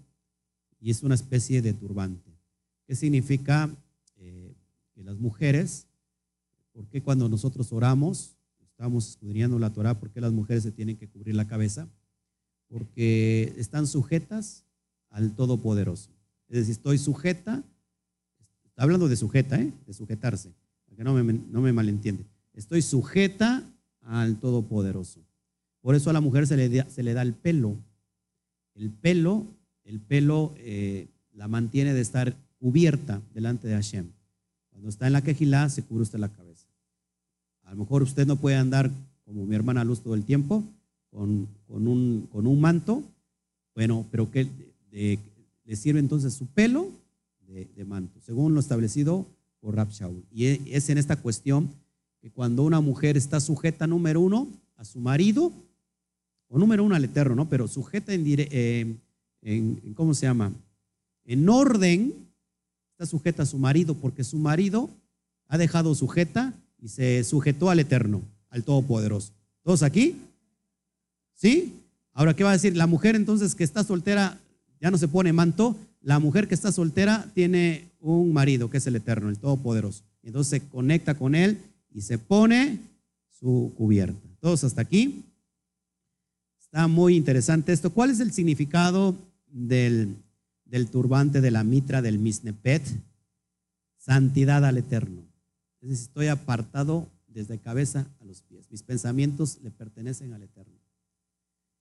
y es una especie de turbante. ¿Qué significa que las mujeres, porque cuando nosotros oramos, estamos escudriñando la Torah, ¿por qué las mujeres se tienen que cubrir la cabeza? Porque están sujetas al Todopoderoso. Es decir, estoy sujeta Está hablando de sujeta, ¿eh? de sujetarse, para que no me, no me malentiende. Estoy sujeta al Todopoderoso. Por eso a la mujer se le, da, se le da el pelo. El pelo, el pelo eh, la mantiene de estar cubierta delante de Hashem. Cuando está en la quejilá, se cubre usted la cabeza. A lo mejor usted no puede andar como mi hermana Luz todo el tiempo, con, con, un, con un manto, bueno, pero que le sirve entonces su pelo de, manto, según lo establecido por Rab Shaul. Y e, es en esta cuestión que cuando una mujer está sujeta, número uno, a su marido, o número uno al Eterno, ¿no? Pero sujeta en, eh, en, ¿cómo se llama? En orden, está sujeta a su marido, porque su marido ha dejado sujeta y se sujetó al Eterno, al Todopoderoso. ¿Todos aquí? ¿Sí? Ahora, ¿qué va a decir? La mujer entonces que está soltera ya no se pone manto. La mujer que está soltera tiene un marido que es el Eterno, el Todopoderoso. Entonces se conecta con él y se pone su cubierta. ¿Todos hasta aquí? Está muy interesante esto. ¿Cuál es el significado del, del turbante de la mitra del misnepet? Santidad al Eterno. Es decir, estoy apartado desde cabeza a los pies. Mis pensamientos le pertenecen al Eterno.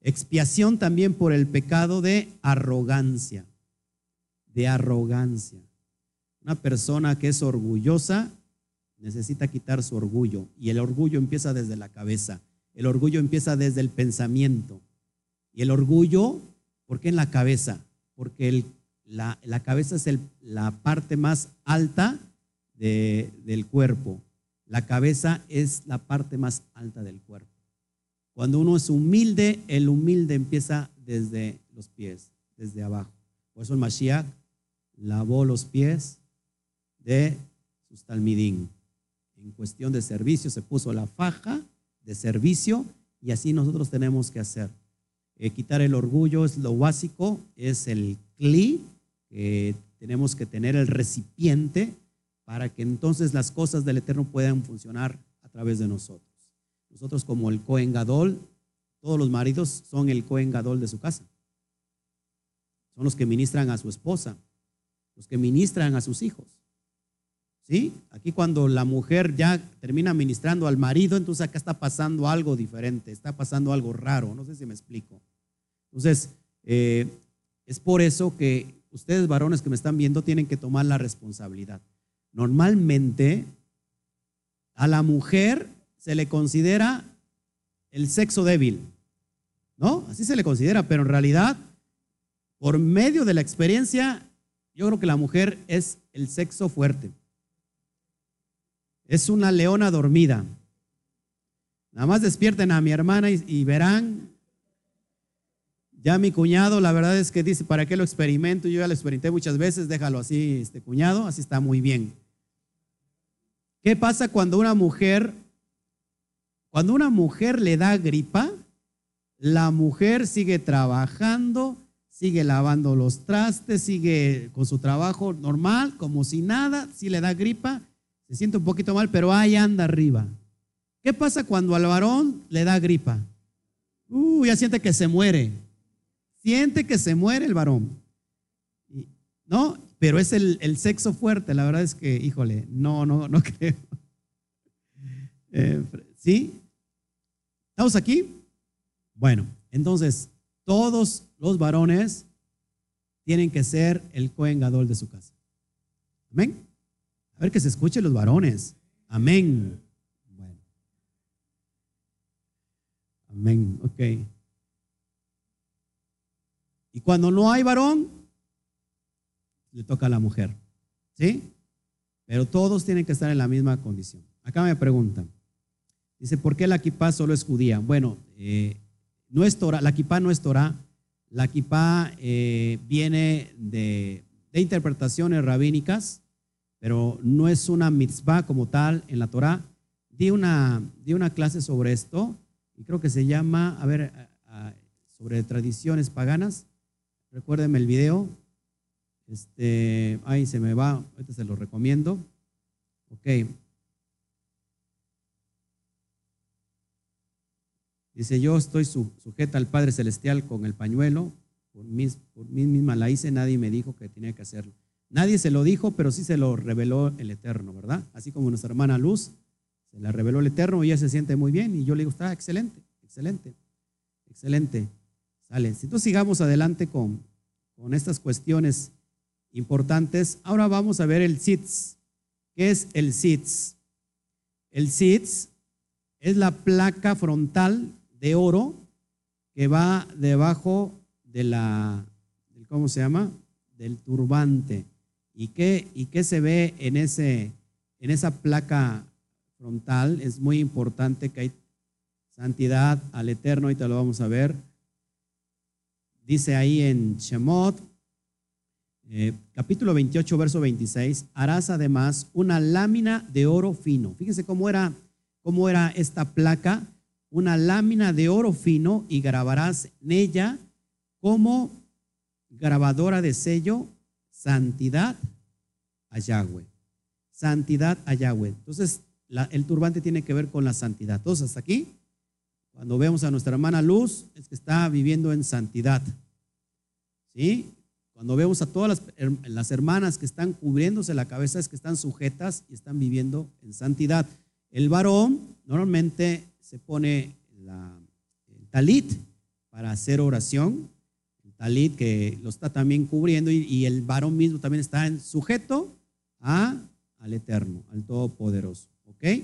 Expiación también por el pecado de arrogancia. De arrogancia. Una persona que es orgullosa necesita quitar su orgullo. Y el orgullo empieza desde la cabeza. El orgullo empieza desde el pensamiento. Y el orgullo, ¿por qué en la cabeza? Porque la, cabeza es la parte más alta de, del cuerpo. La cabeza es la parte más alta del cuerpo. Cuando uno es humilde, el humilde empieza desde los pies, desde abajo. Por eso el Mashiach lavó los pies de sus talmidín. En cuestión de servicio se puso la faja de servicio y así nosotros tenemos que hacer. Eh, quitar el orgullo es lo básico, es el cli, que tenemos que tener el recipiente para que entonces las cosas del Eterno puedan funcionar a través de nosotros. Nosotros como el Cohen Gadol, todos los maridos son el Cohen Gadol de su casa. Son los que ministran a su esposa, los que ministran a sus hijos. ¿Sí? Aquí cuando la mujer ya termina ministrando al marido, entonces acá está pasando algo diferente, está pasando algo raro, no sé si me explico. Entonces, eh, es por eso que ustedes varones que me están viendo tienen que tomar la responsabilidad. Normalmente a la mujer se le considera el sexo débil, ¿no? Así se le considera, pero en realidad, por medio de la experiencia, yo creo que la mujer es el sexo fuerte. Es una leona dormida. Nada más despierten a mi hermana y, verán. Ya mi cuñado, la verdad es que dice, ¿para qué lo experimento? Yo ya lo experimenté muchas veces, déjalo así, este cuñado, así está muy bien. ¿Qué pasa cuando una mujer, cuando una mujer le da gripa, la mujer sigue trabajando, sigue lavando los trastes, sigue con su trabajo normal, como si nada, si le da gripa, se siente un poquito mal, pero ahí anda arriba. ¿Qué pasa cuando al varón le da gripa? Uh, ya siente que se muere. Siente que se muere el varón. ¿No? Pero es el, el sexo fuerte. La verdad es que, híjole, no, no, no (laughs) creo. Eh, ¿Sí? ¿Estamos aquí? Bueno, entonces, todos los varones tienen que ser el Cohen de su casa. Amén. A ver que se escuchen los varones. Amén. Bueno. Amén. Ok. Y cuando no hay varón, le toca a la mujer. ¿Sí? Pero todos tienen que estar en la misma condición. Acá me preguntan. Dice, ¿por qué la kipá solo es judía? Bueno, eh, no es Torah, la kipá no es Torah. La kipá eh, viene de, interpretaciones rabínicas pero no es una mitzvah como tal en la Torah. Di una, di una clase sobre esto y creo que se llama, a ver, sobre tradiciones paganas. Recuérdenme el video. Este, ahí se me va, ahorita se lo recomiendo. Ok. Dice, yo estoy sujeta al Padre Celestial con el pañuelo, por mí, misma la hice, nadie me dijo que tenía que hacerlo. Nadie se lo dijo, pero sí se lo reveló el Eterno, ¿verdad? Así como nuestra hermana Luz se la reveló el Eterno y ella se siente muy bien. Y yo le digo, está excelente, excelente, excelente. Sale. Entonces sigamos adelante con, con estas cuestiones importantes. Ahora vamos a ver el SITS. ¿Qué es el SITS? El SITS es la placa frontal de oro que va debajo de la, ¿cómo se llama? Del turbante. ¿Y qué, y qué se ve en, ese, en esa placa frontal? Es muy importante que hay santidad al Eterno, te lo vamos a ver. Dice ahí en Shemot, eh, capítulo 28, verso 26, harás además una lámina de oro fino. Fíjense cómo era, cómo era esta placa, una lámina de oro fino y grabarás en ella como grabadora de sello santidad a Yahweh. Santidad a Yahweh. Entonces, el turbante tiene que ver con la santidad. Todos hasta aquí, cuando vemos a nuestra hermana Luz, es que está viviendo en santidad. ¿Sí? Cuando vemos a todas las, las, hermanas que están cubriéndose la cabeza, es que están sujetas y están viviendo en santidad. El varón normalmente se pone la, el talit para hacer oración, talit que lo está también cubriendo y, el varón mismo también está en sujeto a, al Eterno, al Todopoderoso. ¿Ok?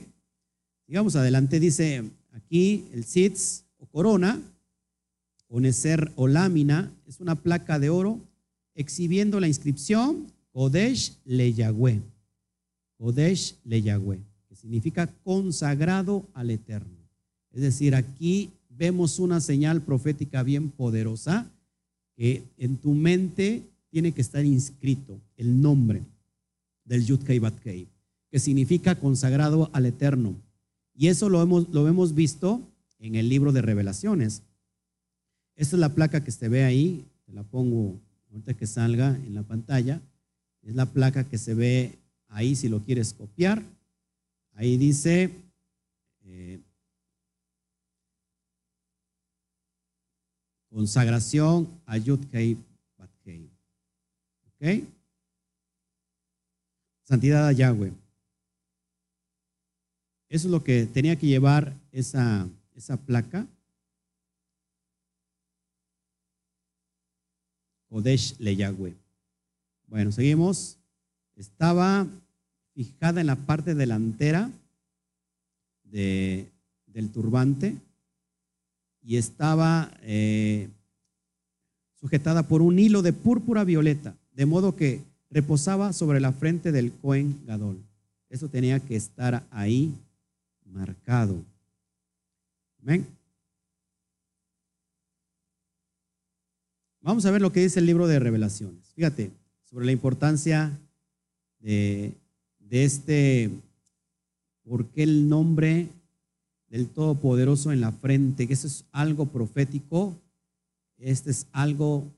Sigamos adelante, dice aquí el sitz o corona, o necer o lámina, es una placa de oro exhibiendo la inscripción Kodesh le Yahweh. Kodesh le Yahweh, que significa consagrado al Eterno. Es decir, aquí vemos una señal profética bien poderosa que en tu mente tiene que estar inscrito el nombre del Yud Kei que significa consagrado al Eterno. Y eso lo hemos, lo hemos visto en el libro de Revelaciones. Esta es la placa que se ve ahí, te la pongo ahorita que salga en la pantalla. Es la placa que se ve ahí si lo quieres copiar. Ahí dice eh, Consagración a Yud Kei Bat ¿Ok? Santidad a Yahweh. Eso es lo que tenía que llevar esa, esa placa. Kodesh le Yahweh. Bueno, seguimos. Estaba fijada en la parte delantera de, del turbante y estaba eh, sujetada por un hilo de púrpura violeta, de modo que reposaba sobre la frente del Cohen Gadol. Eso tenía que estar ahí marcado. Amén. Vamos a ver lo que dice el libro de revelaciones. Fíjate, sobre la importancia de, de este, por qué el nombre del Todopoderoso en la frente, que eso es algo profético, este es algo,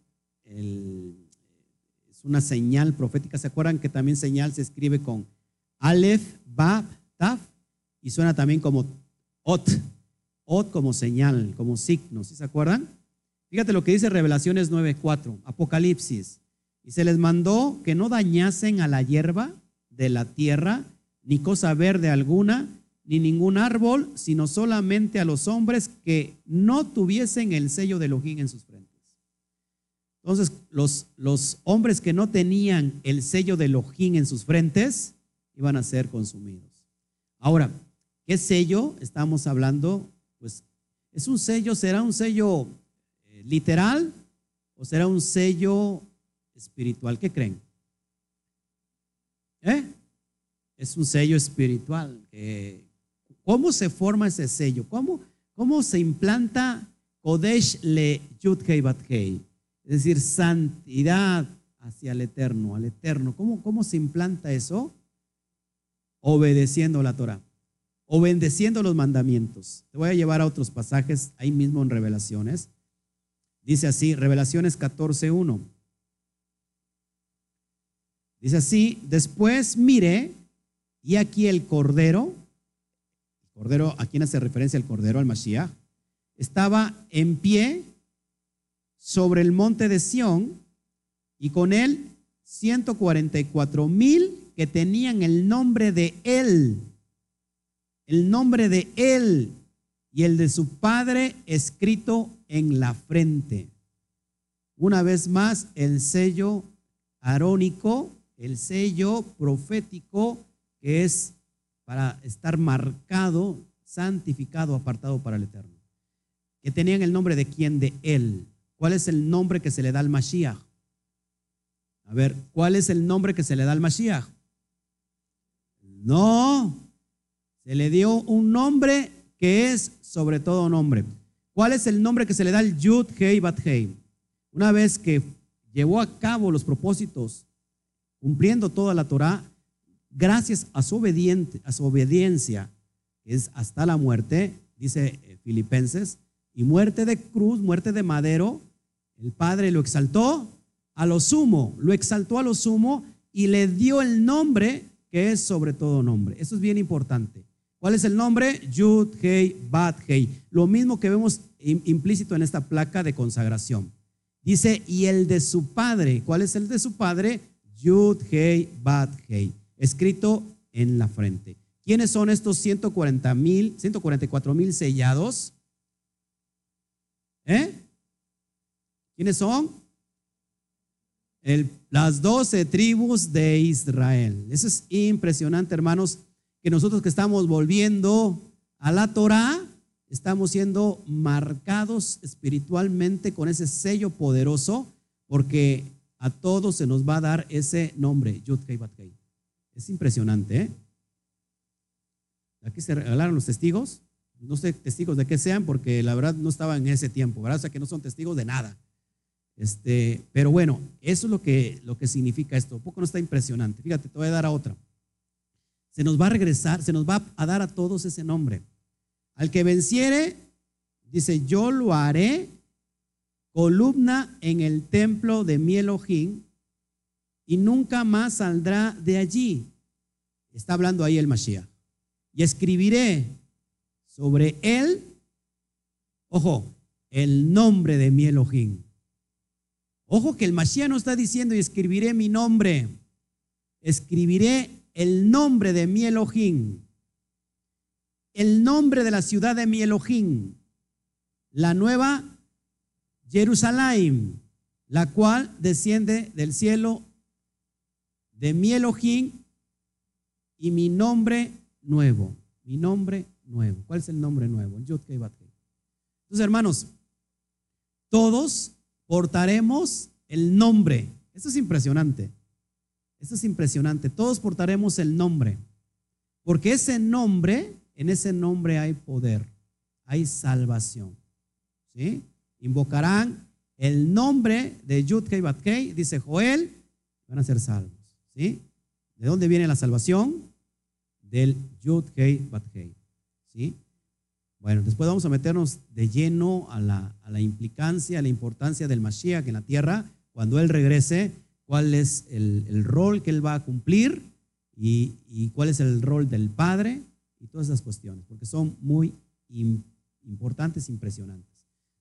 es una señal profética. ¿Se acuerdan que también señal se escribe con Aleph, Bab, Taf? Y suena también como Ot, Ot como señal, como signo, ¿sí se acuerdan? Fíjate lo que dice Revelaciones 9.4, Apocalipsis. Y se les mandó que no dañasen a la hierba de la tierra, ni cosa verde alguna, ni ningún árbol, sino solamente a los hombres que no tuviesen el sello de Elohim en sus frentes. Entonces, los, los hombres que no tenían el sello de Elohim en sus frentes iban a ser consumidos. Ahora, ¿qué sello estamos hablando? Pues es un sello, será un sello eh, literal o será un sello espiritual. ¿Qué creen? ¿Eh? Es un sello espiritual que ¿Cómo se forma ese sello? ¿Cómo, cómo se implanta Kodesh le Yudkei Batkei? Es decir, santidad hacia el Eterno, al Eterno. ¿Cómo, ¿Cómo se implanta eso? Obedeciendo la Torah, obedeciendo los mandamientos. Te voy a llevar a otros pasajes ahí mismo en Revelaciones. Dice así, Revelaciones 14.1. Dice así, después mire, y aquí el Cordero Cordero, ¿a quién hace referencia el Cordero? Al Mashiach. Estaba en pie sobre el monte de Sión y con él 144 mil que tenían el nombre de Él, el nombre de Él y el de su Padre escrito en la frente. Una vez más, el sello arónico, el sello profético que es para estar marcado, santificado, apartado para el Eterno. Que tenían el nombre de quién? De Él. ¿Cuál es el nombre que se le da al Mashiach? A ver, ¿cuál es el nombre que se le da al Mashiach? No, se le dio un nombre que es sobre todo nombre. ¿Cuál es el nombre que se le da al Yud Hei Bat Hei? Una vez que llevó a cabo los propósitos, cumpliendo toda la Torah, gracias a su, obediencia, que es hasta la muerte, dice eh, Filipenses, y muerte de cruz, muerte de madero, el Padre lo exaltó a lo sumo, lo exaltó a lo sumo y le dio el nombre que es sobre todo nombre. Eso es bien importante. ¿Cuál es el nombre? Yud, Hei, Bat, Hei. Lo mismo que vemos implícito en esta placa de consagración. Dice, y el de su padre. ¿Cuál es el de su padre? Yud, Hei, Bat, Hei. Escrito en la frente. ¿Quiénes son estos 140 mil, 144 mil sellados? ¿Eh? ¿Quiénes son? las doce tribus de Israel. Eso es impresionante, hermanos, que nosotros que estamos volviendo a la Torah, estamos siendo marcados espiritualmente con ese sello poderoso, porque a todos se nos va a dar ese nombre, Yud Es impresionante, ¿eh? Aquí se regalaron los testigos. No sé testigos de qué sean, porque la verdad no estaba en ese tiempo, ¿verdad? O sea que no son testigos de nada. Este, pero bueno, eso es lo que, lo que significa esto. Un poco no está impresionante. Fíjate, te voy a dar a otra. Se nos va a regresar, se nos va a dar a todos ese nombre. Al que venciere, dice, yo lo haré columna en el templo de mi Elohim y nunca más saldrá de allí. Está hablando ahí el Mashiach. Y escribiré sobre él, ojo, el nombre de mi Elohim Ojo que el Mashiach no está diciendo y escribiré mi nombre. Escribiré el nombre de mi Elohim. El nombre de la ciudad de mi Elohim. La nueva Jerusalén, la cual desciende del cielo de mi Elohim y mi nombre nuevo. Mi nombre nuevo. ¿Cuál es el nombre nuevo? El Entonces, hermanos, todos portaremos el nombre. Esto es impresionante. Esto es impresionante. Todos portaremos el nombre. Porque ese nombre, en ese nombre hay poder, hay salvación. ¿Sí? Invocarán el nombre de Yud Kei dice Joel, van a ser salvos. ¿Sí? ¿De dónde viene la salvación? Del Yud Kei ¿Sí? Bueno, después vamos a meternos de lleno a la, implicancia, a la importancia del Mashiach en la tierra, cuando Él regrese, cuál es el, rol que Él va a cumplir y, cuál es el rol del Padre y todas esas cuestiones, porque son muy importantes, impresionantes.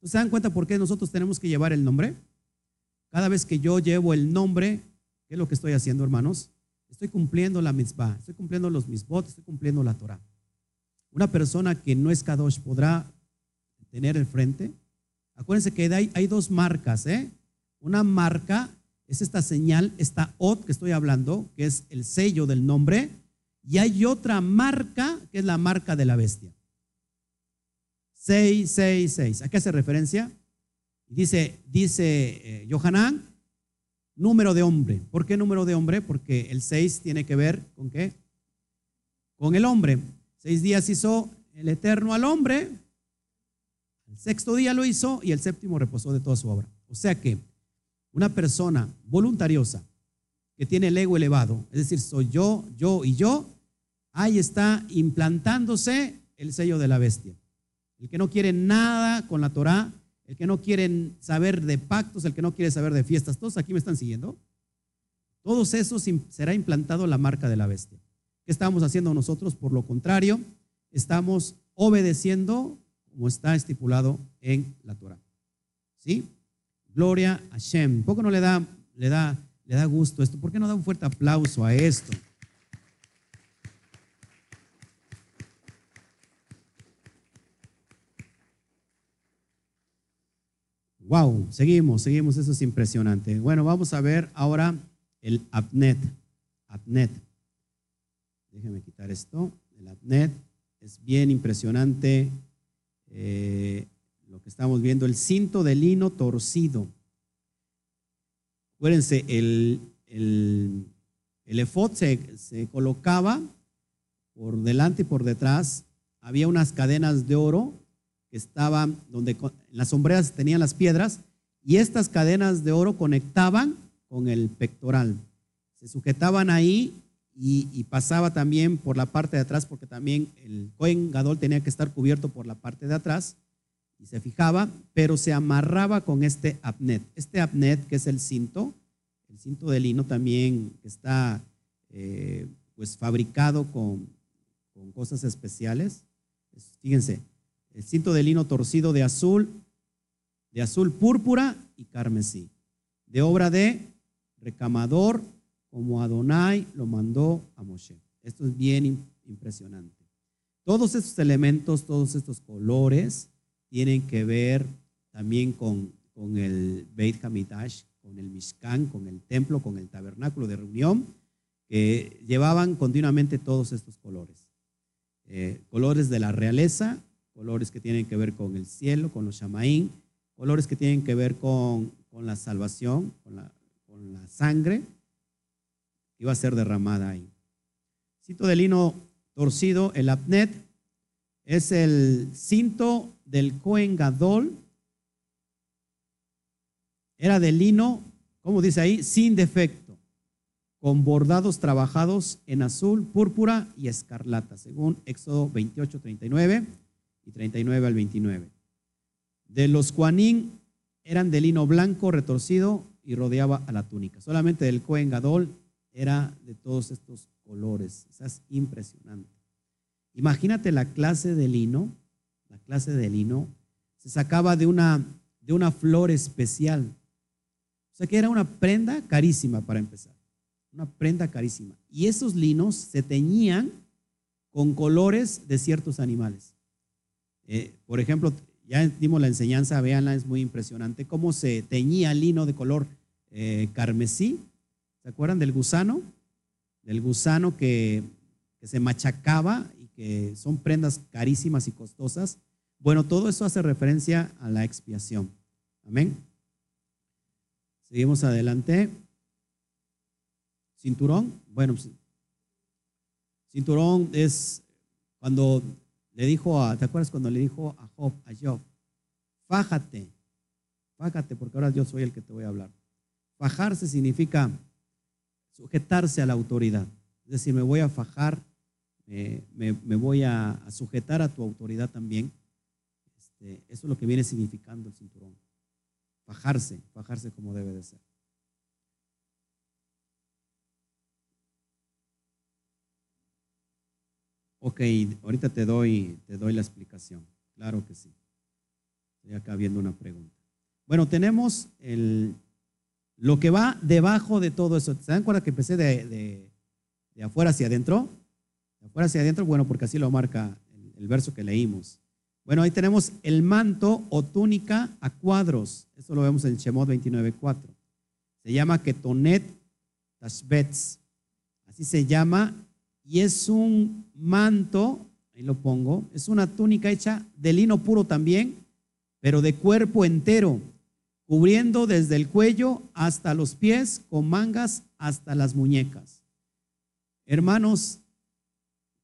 ¿Se dan cuenta por qué nosotros tenemos que llevar el nombre? Cada vez que yo llevo el nombre, ¿qué es lo que estoy haciendo, hermanos? Estoy cumpliendo la mitzvah, estoy cumpliendo los mitzvot, estoy cumpliendo la Torah. Una persona que no es Kadosh podrá tener el frente. Acuérdense que hay, dos marcas. ¿eh? Una marca es esta señal, esta OT que estoy hablando, que es el sello del nombre. Y hay otra marca que es la marca de la bestia. 666. ¿A qué hace referencia? Dice, dice eh, número de hombre. ¿Por qué número de hombre? Porque el 6 tiene que ver con qué? Con el hombre. Seis días hizo el Eterno al hombre, el sexto día lo hizo y el séptimo reposó de toda su obra. O sea que una persona voluntariosa que tiene el ego elevado, es decir, soy yo, yo y yo, ahí está implantándose el sello de la bestia. El que no quiere nada con la Torah, el que no quiere saber de pactos, el que no quiere saber de fiestas, todos aquí me están siguiendo. Todos esos será implantado la marca de la bestia. ¿Qué estamos haciendo nosotros? Por lo contrario, estamos obedeciendo como está estipulado en la Torah. ¿Sí? Gloria a Shem. ¿Poco no le da, le da, le da gusto esto? ¿Por qué no da un fuerte aplauso a esto? Wow, seguimos, seguimos, eso es impresionante. Bueno, vamos a ver ahora el APNET. APNET. Déjenme quitar esto. El APNET es bien impresionante eh, lo que estamos viendo. El cinto de lino torcido. Acuérdense, el, el, el efod se, se colocaba por delante y por detrás. Había unas cadenas de oro que estaban donde las sombreras tenían las piedras y estas cadenas de oro conectaban con el pectoral. Se sujetaban ahí y, pasaba también por la parte de atrás porque también el Cohen Gadol tenía que estar cubierto por la parte de atrás y se fijaba, pero se amarraba con este apnet. Este apnet que es el cinto, el cinto de lino también está eh, pues fabricado con, con cosas especiales. Fíjense, el cinto de lino torcido de azul, de azul púrpura y carmesí, de obra de recamador, como Adonai lo mandó a Moshe. Esto es bien impresionante. Todos estos elementos, todos estos colores tienen que ver también con, con el Beit Hamidash, con el Mishkan, con el templo, con el tabernáculo de reunión, que llevaban continuamente todos estos colores. Eh, colores de la realeza colores que tienen que ver con el cielo, con los shamaín, colores que tienen que ver con, la salvación, con la, con la sangre. Que iba a ser derramada ahí. Cinto de lino torcido, el apnet, es el cinto del Cohen Gadol. Era de lino, como dice ahí, sin defecto, con bordados trabajados en azul, púrpura y escarlata, según Éxodo 28, 39 y 39 al 29. De los Juanín eran de lino blanco retorcido y rodeaba a la túnica. Solamente del Cohen Gadol era de todos estos colores. es impresionante. Imagínate la clase de lino, la clase de lino se sacaba de una, de una flor especial. O sea que era una prenda carísima para empezar. Una prenda carísima. Y esos linos se teñían con colores de ciertos animales. Eh, por ejemplo, ya dimos la enseñanza, véanla, es muy impresionante, cómo se teñía lino de color eh, carmesí. ¿Se acuerdan del gusano? Del gusano que, que se machacaba y que son prendas carísimas y costosas. Bueno, todo eso hace referencia a la expiación. Amén. Seguimos adelante. Cinturón. Bueno, pues, cinturón es cuando le dijo a, ¿te acuerdas cuando le dijo a Job, a Job, fájate, fájate porque ahora yo soy el que te voy a hablar. Fajarse significa sujetarse a la autoridad. Es decir, me voy a fajar, me, voy a, sujetar a tu autoridad también. Este, eso es lo que viene significando el cinturón. Fajarse, fajarse como debe de ser. Ok, ahorita te doy, te doy la explicación. Claro que sí. Estoy acá viendo una pregunta. Bueno, tenemos el, lo que va debajo de todo eso. ¿Se dan cuenta que empecé de, afuera hacia adentro? De afuera hacia adentro, bueno, porque así lo marca el, verso que leímos. Bueno, ahí tenemos el manto o túnica a cuadros. Eso lo vemos en Shemot 29.4. Se llama Ketonet Tashbetz. Así se llama y es un manto, ahí lo pongo, es una túnica hecha de lino puro también, pero de cuerpo entero, cubriendo desde el cuello hasta los pies, con mangas hasta las muñecas. Hermanos,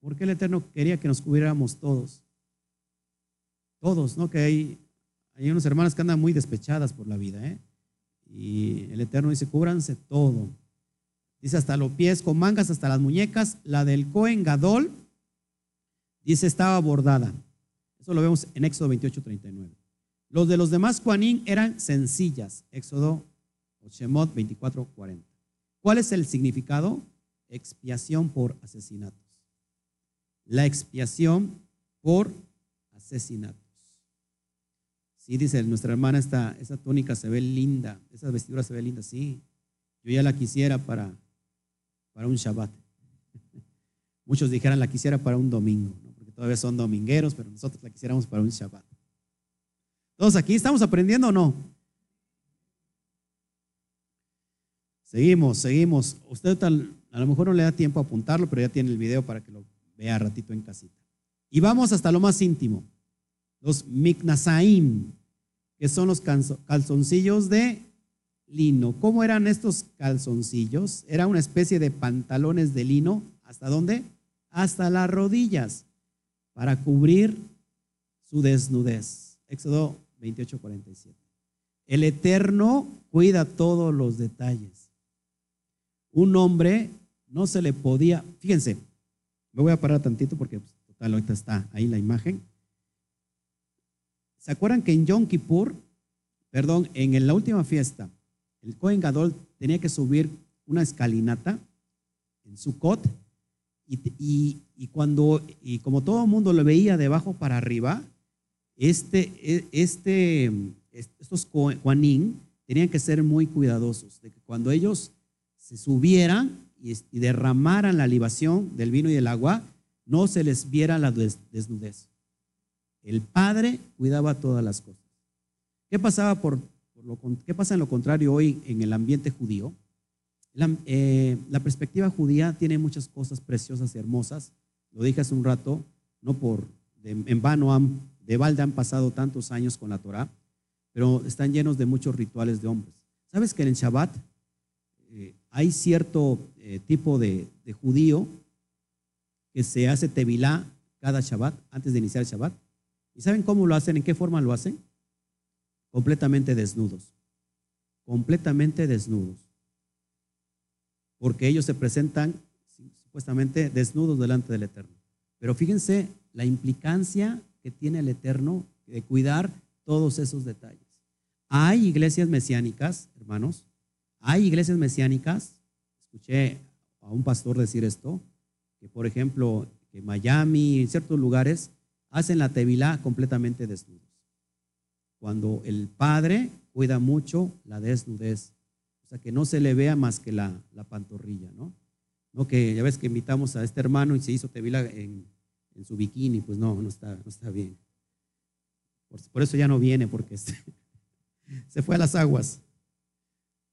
¿por qué el Eterno quería que nos cubriéramos todos? Todos, ¿no? Que hay, hay unas hermanas que andan muy despechadas por la vida, ¿eh? Y el Eterno dice, cúbranse todo. Dice hasta los pies con mangas, hasta las muñecas. La del Cohen Gadol, dice estaba bordada. Eso lo vemos en Éxodo 28, 39. Los de los demás Juanín eran sencillas. Éxodo Shemot 24, 40. ¿Cuál es el significado? Expiación por asesinatos. La expiación por asesinatos. Sí, dice nuestra hermana, esta, esa túnica se ve linda, esa vestidura se ve linda, sí. Yo ya la quisiera para, para un Shabbat. (laughs) Muchos dijeran la quisiera para un domingo, porque todavía son domingueros, pero nosotros la quisiéramos para un Shabbat. ¿Todos aquí estamos aprendiendo o no? Seguimos, seguimos. Usted a lo mejor no le da tiempo a apuntarlo, pero ya tiene el video para que lo vea ratito en casita. Y vamos hasta lo más íntimo. Los miknasaim, que son los calzoncillos de lino. ¿Cómo eran estos calzoncillos? Era una especie de pantalones de lino. ¿Hasta dónde? Hasta las rodillas, para cubrir su desnudez. Éxodo 28, 47. El Eterno cuida todos los detalles. Un hombre no se le podía, fíjense, me voy a parar tantito porque pues, total ahorita está ahí la imagen. ¿Se acuerdan que en Yom Kippur, perdón, en la última fiesta, el Cohen Gadol tenía que subir una escalinata en su cot y, y, cuando, y como todo el mundo lo veía de abajo para arriba, este, e, este, estos Juanín tenían que ser muy cuidadosos, de que cuando ellos se subieran y, derramaran la libación del vino y del agua, no se les viera la desnudez. El Padre cuidaba todas las cosas. ¿Qué pasaba por, qué pasa en lo contrario hoy en el ambiente judío? La, eh, la, perspectiva judía tiene muchas cosas preciosas y hermosas. Lo dije hace un rato, no por en vano han, de balde han pasado tantos años con la Torah, pero están llenos de muchos rituales de hombres. ¿Sabes que en el Shabbat eh, hay cierto eh, tipo de, judío que se hace tevilá cada Shabbat, antes de iniciar el Shabbat. ¿Y saben cómo lo hacen? ¿En qué forma lo hacen? Completamente desnudos. Completamente desnudos. Porque ellos se presentan supuestamente desnudos delante del Eterno. Pero fíjense la implicancia que tiene el Eterno de cuidar todos esos detalles. Hay iglesias mesiánicas, hermanos, hay iglesias mesiánicas, escuché a un pastor decir esto, que por ejemplo, que Miami, en ciertos lugares, hacen la tevilá completamente desnudos. Cuando el padre cuida mucho la desnudez, o sea, que no se le vea más que la, pantorrilla, ¿no? No que ya ves que invitamos a este hermano y se hizo tevilá en, su bikini, pues no, no está, no está bien. Por, eso ya no viene, porque (laughs) este, se fue a las aguas.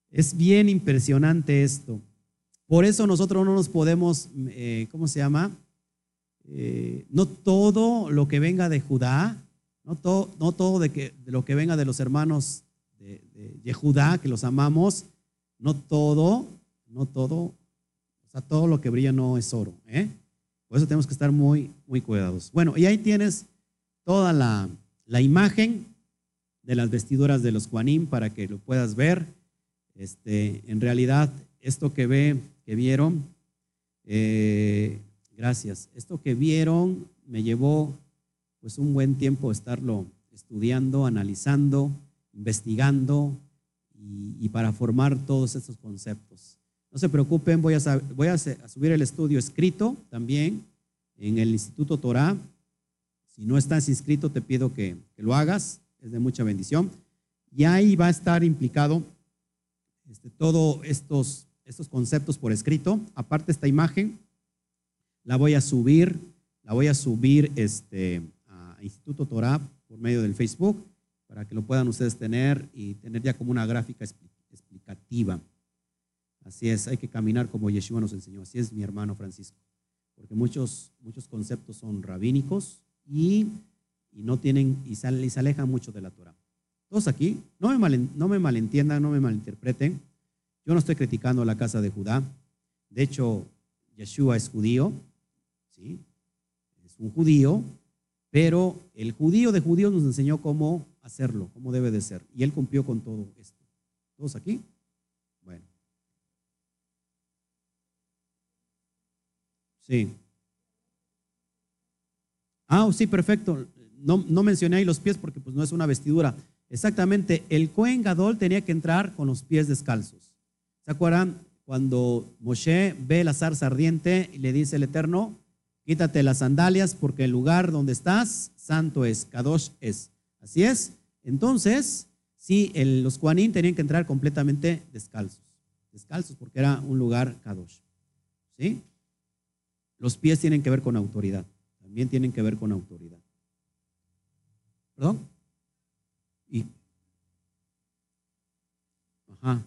Es bien impresionante esto. Por eso nosotros no nos podemos, eh, ¿cómo se llama? Eh, no todo lo que venga de Judá, no, no todo de, que, de, lo que venga de los hermanos de, Judá, que los amamos, no todo, no todo, o sea, todo lo que brilla no es oro. ¿eh? Por eso tenemos que estar muy, muy cuidados. Bueno, y ahí tienes toda la, la imagen de las vestiduras de los Juanim para que lo puedas ver. Este, en realidad, esto que ve, que vieron, eh, gracias. Esto que vieron me llevó pues un buen tiempo estarlo estudiando, analizando, investigando y, para formar todos estos conceptos. No se preocupen, voy, a, subir el estudio escrito también en el Instituto Torah. Si no estás inscrito, te pido que, que lo hagas es de mucha bendición. Y ahí va a estar implicado este, todos estos, estos conceptos por escrito. Aparte esta imagen, la voy a subir, la voy a subir este, Instituto Torah por medio del Facebook para que lo puedan ustedes tener y tener ya como una gráfica explicativa. Así es, hay que caminar como Yeshua nos enseñó. Así es mi hermano Francisco. Porque muchos, muchos conceptos son rabínicos y y no tienen y, se alejan mucho de la Torah. Todos aquí, no me, no me malentiendan, no me malinterpreten. Yo no estoy criticando la casa de Judá. De hecho, Yeshua es judío, ¿sí? Es un judío, pero el judío de judíos nos enseñó cómo hacerlo, cómo debe de ser. Y él cumplió con todo esto. ¿Todos aquí? Bueno. Sí. Ah, sí, perfecto no, mencioné ahí los pies porque pues no es una vestidura. Exactamente, el Cohen Gadol tenía que entrar con los pies descalzos. ¿Se acuerdan? Cuando Moshe ve la zarza ardiente y le dice el Eterno, quítate las sandalias porque el lugar donde estás, santo es, Kadosh es. Así es. Entonces, sí, los Juanín tenían que entrar completamente descalzos. descalzos porque era un lugar kadosh. ¿Sí? Los pies tienen que ver con autoridad, también tienen que ver con autoridad. ¿Perdón? Y Ajá.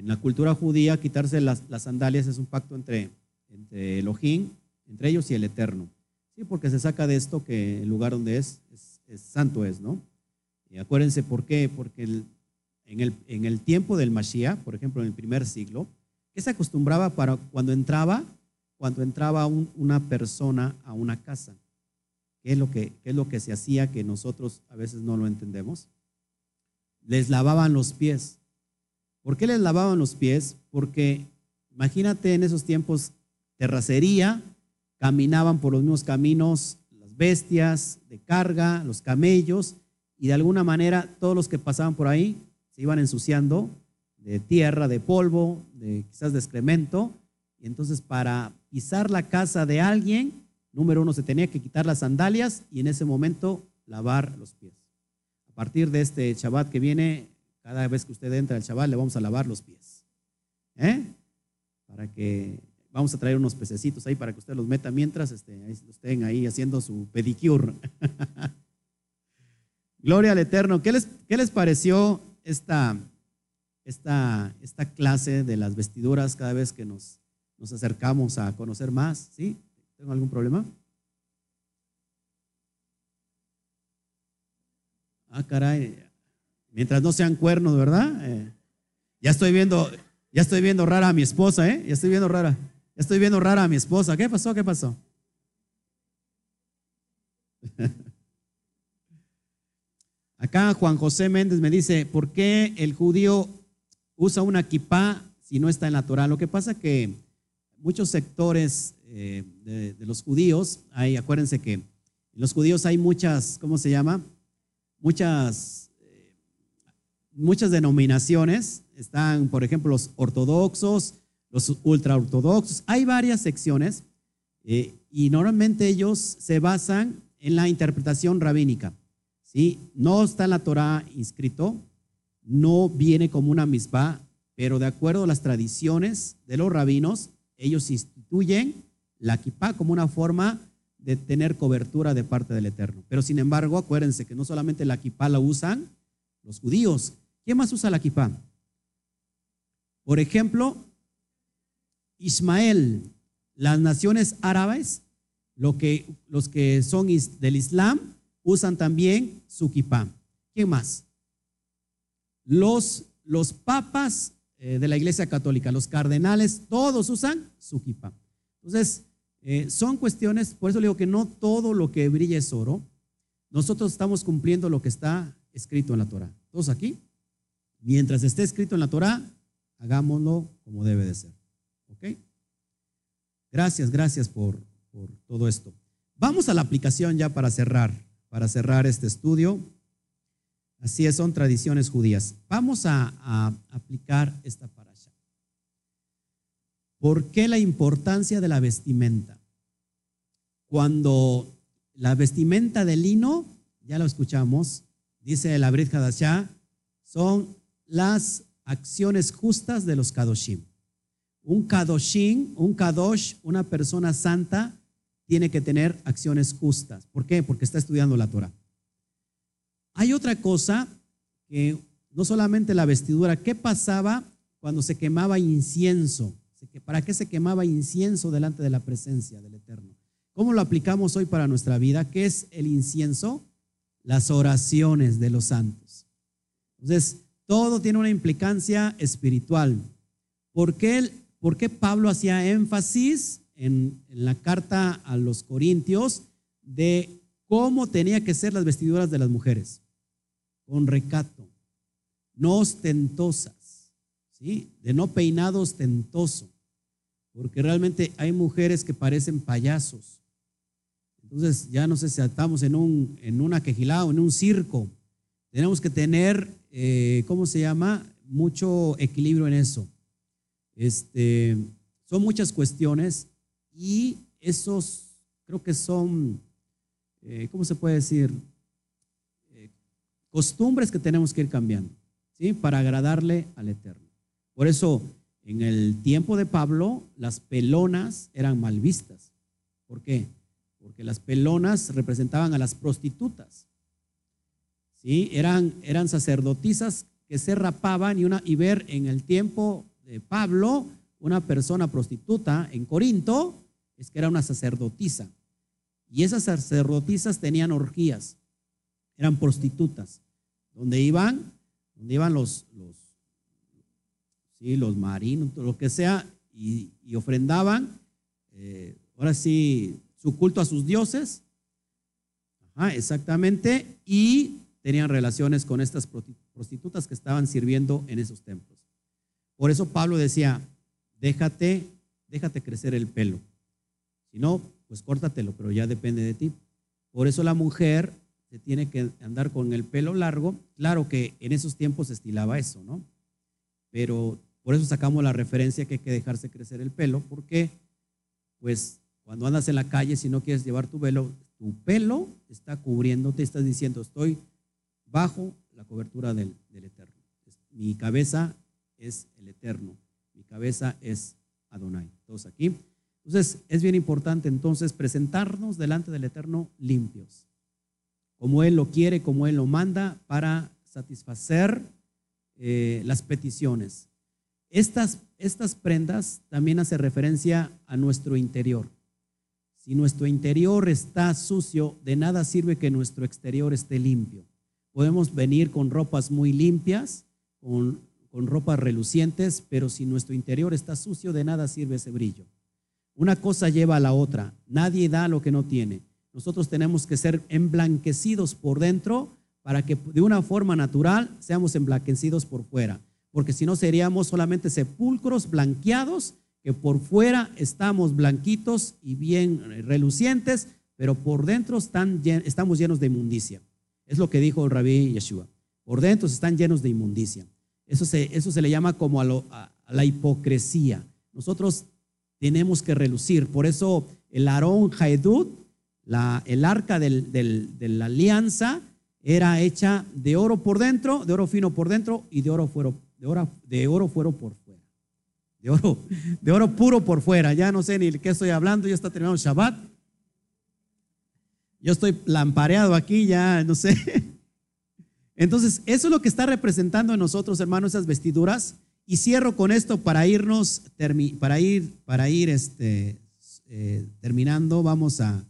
En la cultura judía, quitarse las, sandalias es un pacto entre, entre Elohim, entre ellos y el Eterno. Sí, porque se saca de esto que el lugar donde es, es, santo es, ¿no? Y acuérdense por qué, porque en, el, en el tiempo del Mashiach, por ejemplo, en el primer siglo, ¿qué se acostumbraba para cuando entraba, cuando entraba una persona a una casa? ¿Qué es, lo que, ¿Qué es lo que se hacía que nosotros a veces no lo entendemos? Les lavaban los pies. ¿Por qué les lavaban los pies? Porque imagínate en esos tiempos terracería, caminaban por los mismos caminos las bestias de carga, los camellos, y de alguna manera todos los que pasaban por ahí se iban ensuciando de tierra, de polvo, de quizás de excremento, y entonces para pisar la casa de alguien, número uno, se tenía que quitar las sandalias y en ese momento lavar los pies. A partir de este Shabbat que viene, cada vez que usted entra al Shabbat le vamos a lavar los pies. ¿Eh? Para que vamos a traer unos pececitos ahí para que usted los meta mientras este, estén ahí haciendo su pedicure. (laughs) Gloria al Eterno. ¿Qué les, qué les pareció esta, esta, esta clase de las vestiduras cada vez que nos, nos acercamos a conocer más? ¿Sí? ¿Tengo algún problema? Ah, caray. Mientras no sean cuernos, ¿verdad? Eh, ya estoy viendo, ya estoy viendo rara a mi esposa, ¿eh? Ya estoy viendo rara. Ya estoy viendo rara a mi esposa. ¿Qué pasó? ¿Qué pasó? (laughs) Acá Juan José Méndez me dice, ¿por qué el judío usa una kipá si no está en la Torah? Lo que pasa que muchos sectores eh, de, los judíos, hay, acuérdense que en los judíos hay muchas, ¿cómo se llama? muchas, muchas denominaciones. Están, por ejemplo, los ortodoxos, los ultraortodoxos. Hay varias secciones eh, y normalmente ellos se basan en la interpretación rabínica. ¿sí? No está en la Torah inscrito, no viene como una misma, pero de acuerdo a las tradiciones de los rabinos, ellos instituyen la kippah como una forma de tener cobertura de parte del Eterno. Pero sin embargo, acuérdense que no solamente la kipá la usan los judíos. ¿Quién más usa la kipá? Por ejemplo, Ismael, las naciones árabes, lo que, los que son del Islam, usan también su kipá. ¿Quién más? Los, los papas eh, de la Iglesia Católica, los cardenales, todos usan su kipá. Entonces, eh, son cuestiones, por eso digo que no todo lo que brilla es oro. Nosotros estamos cumpliendo lo que está escrito en la Torah. Todos aquí, mientras esté escrito en la Torah, hagámoslo como debe de ser. ¿Ok? Gracias, gracias por, todo esto. Vamos a la aplicación ya para cerrar, para cerrar este estudio. Así es, son tradiciones judías. Vamos a, a aplicar esta ¿Por qué la importancia de la vestimenta? Cuando la vestimenta de lino, ya lo escuchamos, dice el Abrid Hadashah, son las acciones justas de los Kadoshim. Un Kadoshim, un Kadosh, una persona santa, tiene que tener acciones justas. ¿Por qué? Porque está estudiando la Torah. Hay otra cosa que no solamente la vestidura, ¿qué pasaba cuando se quemaba incienso? ¿Para qué se quemaba incienso delante de la presencia del Eterno? ¿Cómo lo aplicamos hoy para nuestra vida? ¿Qué es el incienso? Las oraciones de los santos. Entonces, todo tiene una implicancia espiritual. ¿Por qué, por qué Pablo hacía énfasis en, en la carta a los Corintios de cómo tenía que ser las vestiduras de las mujeres? Con recato, no ostentosas de no peinado ostentoso, porque realmente hay mujeres que parecen payasos. Entonces, ya no sé si estamos en, un, en una quejilada en un circo. Tenemos que tener, eh, ¿cómo se llama? Mucho equilibrio en eso. Este, son muchas cuestiones y esos creo que son, eh, ¿cómo se puede decir? Eh, costumbres que tenemos que ir cambiando. ¿sí? Para agradarle al Eterno. Por eso, en el tiempo de Pablo, las pelonas eran mal vistas. ¿Por qué? Porque las pelonas representaban a las prostitutas. ¿Sí? Eran, eran sacerdotisas que se rapaban y, una, y ver en el tiempo de Pablo una persona prostituta en Corinto es que era una sacerdotisa. Y esas sacerdotisas tenían orgías, eran prostitutas, donde iban, donde iban los, los, sí, los marinos, lo que sea, y, ofrendaban, eh, ahora sí, su culto a sus dioses, exactamente, y tenían relaciones con estas prostitutas que estaban sirviendo en esos templos. Por eso Pablo decía, déjate, déjate crecer el pelo. Si no, pues córtatelo, pero ya depende de ti. Por eso la mujer se tiene que andar con el pelo largo. Claro que en esos tiempos se estilaba eso, ¿no? Pero por eso sacamos la referencia que hay que dejarse crecer el pelo, porque pues cuando andas en la calle, si no quieres llevar tu velo, tu pelo está cubriéndote, estás diciendo, estoy bajo la cobertura del, Eterno. Mi cabeza es el Eterno, mi cabeza es Adonai. Todos aquí. Entonces, es bien importante entonces presentarnos delante del Eterno limpios, como Él lo quiere, como Él lo manda, para satisfacer eh, las peticiones. Estas, estas prendas también hace referencia a nuestro interior. Si nuestro interior está sucio, de nada sirve que nuestro exterior esté limpio. Podemos venir con ropas muy limpias, con, con ropas relucientes, pero si nuestro interior está sucio, de nada sirve ese brillo. Una cosa lleva a la otra. Nadie da lo que no tiene. Nosotros tenemos que ser emblanquecidos por dentro para que de una forma natural seamos emblanquecidos por fuera. Porque si no seríamos solamente sepulcros blanqueados, que por fuera estamos blanquitos y bien relucientes, pero por dentro estamos llenos de inmundicia. Es lo que dijo el rabí Yeshua. Por dentro están llenos de inmundicia. Eso se, eso se le llama como a, la hipocresía. Nosotros tenemos que relucir. Por eso el Aarón Haedut, la, el arca de la alianza, era hecha de oro por dentro, de oro fino por dentro y de oro, fuero, de oro, de oro fuero por. De oro, de oro puro por fuera. Ya no sé ni qué estoy hablando, ya está terminando el Shabbat. Yo estoy lampareado aquí, ya no sé. Entonces, eso es lo que está representando en nosotros, hermanos, esas vestiduras y cierro con esto para irnos, para ir, para ir este, eh, terminando. Vamos a,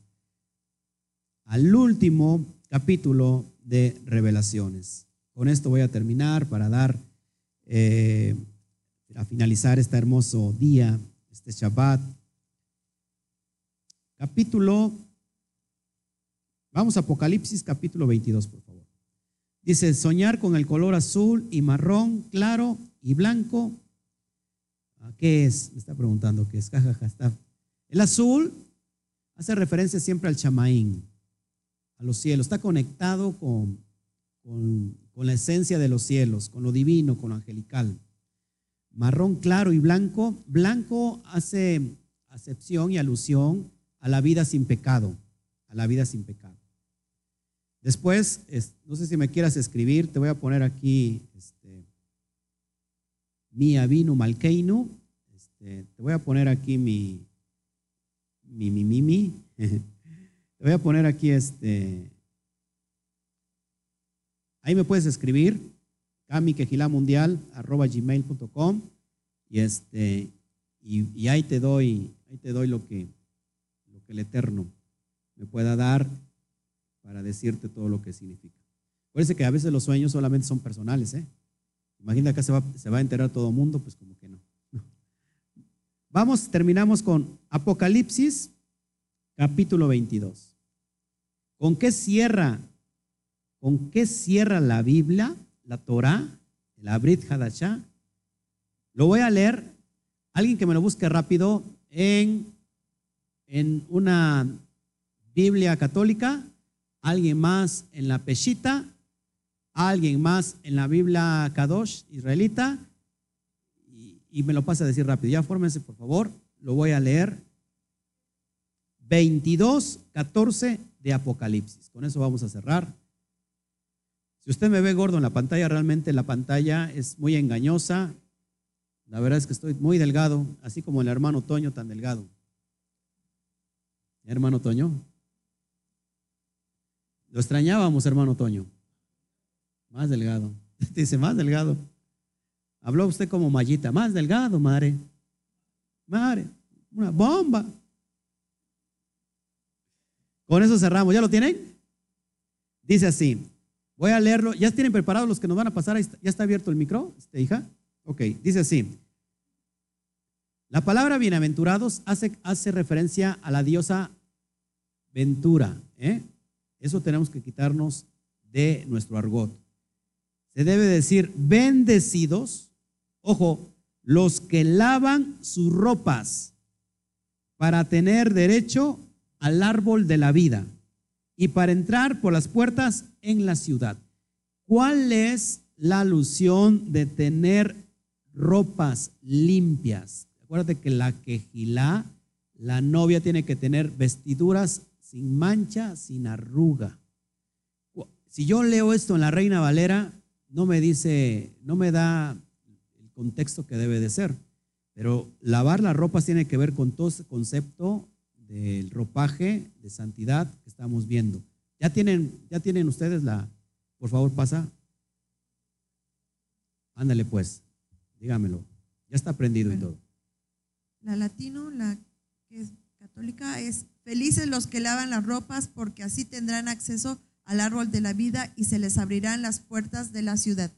al último capítulo de Revelaciones. Con esto voy a terminar para dar, eh, a finalizar este hermoso día, este Shabbat. Capítulo, vamos a Apocalipsis capítulo 22, por favor. Dice, soñar con el color azul y marrón claro y blanco. Ah, ¿Qué es? Me está preguntando qué es. El azul hace referencia siempre al chamaín, a los cielos. Está conectado con, con, con la esencia de los cielos, con lo divino, con lo angelical. Marrón claro y blanco. Blanco hace acepción y alusión a la vida sin pecado, a la vida sin pecado. Después, no sé si me quieras escribir, te voy a poner aquí este, mi avino malkeinu. Este, te voy a poner aquí mi, mi, mi, mi, mi. (laughs) te voy a poner aquí este. Ahí me puedes escribir, gmail.com y este y, ahí te doy ahí te doy lo que lo que el eterno me pueda dar para decirte todo lo que significa. Parece que a veces los sueños solamente son personales, ¿eh? Imagina que se va, se va a enterar todo el mundo, pues como que no. (laughs) Vamos, terminamos con Apocalipsis, capítulo 22. ¿Con qué cierra? ¿Con qué cierra la Biblia, la Torah, la Brit Hadashah? Lo voy a leer. Alguien que me lo busque rápido en, en una Biblia católica, alguien más en la Peshita, alguien más en la Biblia Kadosh israelita y, me lo pasa a decir rápido. Ya fórmense, por favor. Lo voy a leer. 22, 14 de Apocalipsis. Con eso vamos a cerrar. Si usted me ve gordo en la pantalla, realmente la pantalla es muy engañosa. La verdad es que estoy muy delgado, así como el hermano Toño tan delgado. Hermano Toño. Lo extrañábamos, hermano Toño. Más delgado. (laughs) Dice, más delgado. Habló usted como mallita, más delgado, madre. Madre, una bomba. Con eso cerramos. ¿Ya lo tienen? Dice así. Voy a leerlo. ¿Ya tienen preparados los que nos van a pasar? ¿Ya está abierto el micro, este, hija? Ok, dice así. La palabra bienaventurados hace, hace referencia a la diosa Ventura. ¿eh? Eso tenemos que quitarnos de nuestro argot. Se debe decir bendecidos, ojo, los que lavan sus ropas para tener derecho al árbol de la vida y para entrar por las puertas en la ciudad. ¿Cuál es la alusión de tener ropas limpias? Acuérdate que la quejilá, la novia tiene que tener vestiduras sin mancha, sin arruga. Si yo leo esto en la Reina Valera, no me dice, no me da el contexto que debe de ser. Pero lavar las ropas tiene que ver con todo ese concepto del ropaje de santidad que estamos viendo. Ya tienen, ya tienen ustedes la, por favor, pasa. Ándale pues, dígamelo. Ya está aprendido y todo. La latino, la que es católica, es felices los que lavan las ropas porque así tendrán acceso al árbol de la vida y se les abrirán las puertas de la ciudad.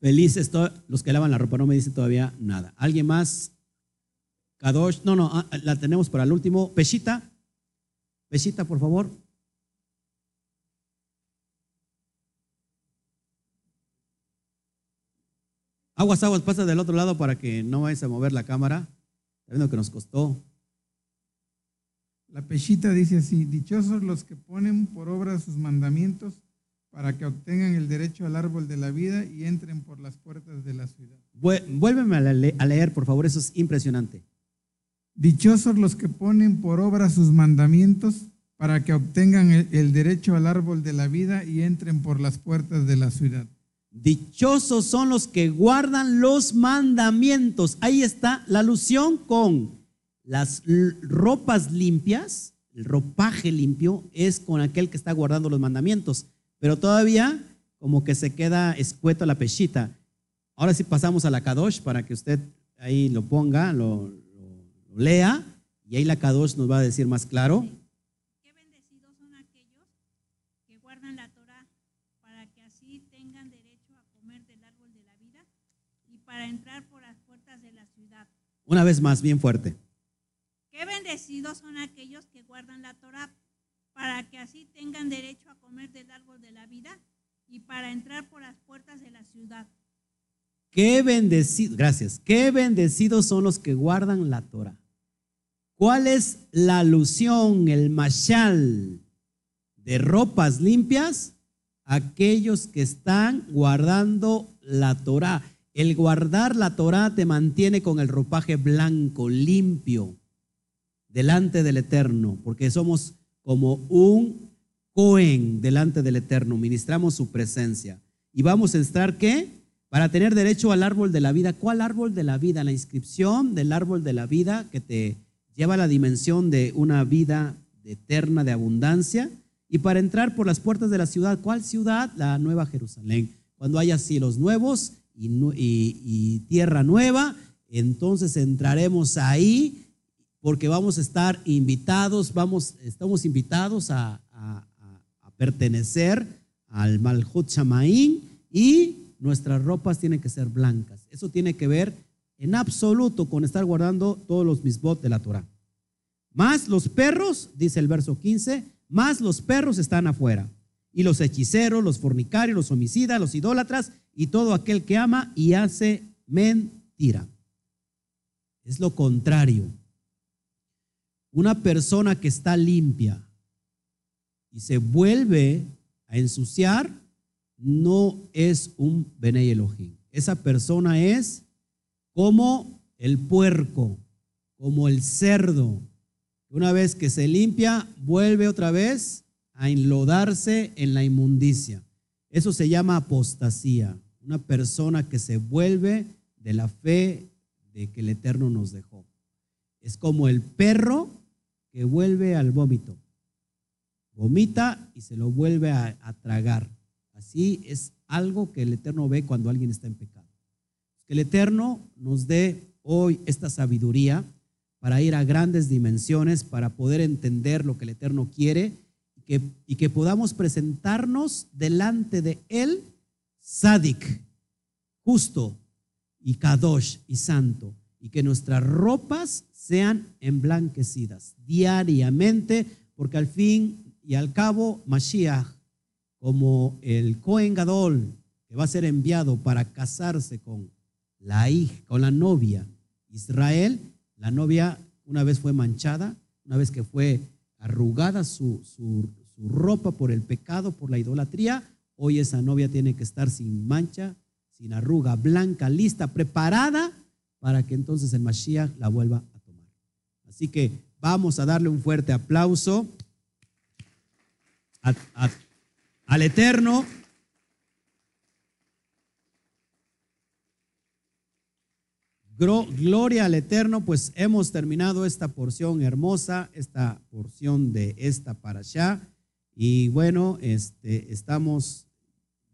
Felices los que lavan la ropa, no me dice todavía nada. ¿Alguien más? Kadosh, no, no, ah, la tenemos para el último. Peshita, Peshita, por favor. Aguas, aguas, pasa del otro lado para que no vayas a mover la cámara. Está viendo que nos costó. La pechita dice así, dichosos los que ponen por obra sus mandamientos para que obtengan el derecho al árbol de la vida y entren por las puertas de la ciudad. Vuélveme a leer, por favor, eso es impresionante. Dichosos los que ponen por obra sus mandamientos para que obtengan el, derecho al árbol de la vida y entren por las puertas de la ciudad. Dichosos son los que guardan los mandamientos. Ahí está la alusión con las ropas limpias, el ropaje limpio es con aquel que está guardando los mandamientos, pero todavía como que se queda escueto la pechita. Ahora sí pasamos a la Kadosh para que usted ahí lo ponga, lo, lea, y ahí la Kadosh nos va a decir más claro. Qué bendecidos son aquellos que guardan la Torah para que así tengan derecho a comer del árbol de la vida y para entrar por las puertas de la ciudad. Una vez más, bien fuerte. Qué bendecidos son aquellos que guardan la Torah para que así tengan derecho a comer del árbol de la vida y para entrar por las puertas de la ciudad. Qué bendecidos, gracias. Qué bendecidos son los que guardan la Torah. ¿Cuál es la alusión, el mashal de ropas limpias? Aquellos que están guardando la Torah. El guardar la Torah te mantiene con el ropaje blanco, limpio delante del Eterno, porque somos como un Cohen delante del Eterno, ministramos su presencia. Y vamos a entrar, ¿qué? Para tener derecho al árbol de la vida. ¿Cuál árbol de la vida? La inscripción del árbol de la vida que te lleva la dimensión de una vida eterna de abundancia. Y para entrar por las puertas de la ciudad, ¿cuál ciudad? La Nueva Jerusalén. Cuando haya cielos nuevos y, y tierra nueva, entonces entraremos ahí porque vamos a estar invitados, vamos, estamos invitados a, pertenecer al Malhut Shamaín y nuestras ropas tienen que ser blancas. Eso tiene que ver en absoluto con estar guardando todos los misbot de la Torah. Más los perros, dice el verso 15, más los perros están afuera. Y los hechiceros, los fornicarios, los homicidas, los idólatras y todo aquel que ama y hace mentira. Es lo contrario. Una persona que está limpia y se vuelve a ensuciar, no es un Benei Elohim. Esa persona es como el puerco, como el cerdo. Una vez que se limpia, vuelve otra vez a enlodarse en la inmundicia. Eso se llama apostasía, una persona que se vuelve de la fe de que el Eterno nos dejó. Es como el perro que vuelve al vómito. Vomita y se lo vuelve a, a tragar. Así es algo que el Eterno ve cuando alguien está en pecado. Que el Eterno nos dé hoy esta sabiduría para ir a grandes dimensiones, para poder entender lo que el Eterno quiere y que, podamos presentarnos delante de Él, Sadik, justo y Kadosh y santo, y que nuestras ropas sean emblanquecidas diariamente, porque al fin y al cabo, Mashiach, como el Cohen Gadol, que va a ser enviado para casarse con la hija, con la novia Israel, la novia una vez fue manchada, una vez que fue arrugada su, su, su ropa por el pecado, por la idolatría, hoy esa novia tiene que estar sin mancha, sin arruga, blanca, lista, preparada para que entonces el Mashiach la vuelva a tomar. Así que vamos a darle un fuerte aplauso al Eterno. Gloria al Eterno, pues hemos terminado esta porción hermosa, esta porción de esta para allá. Y bueno, este, estamos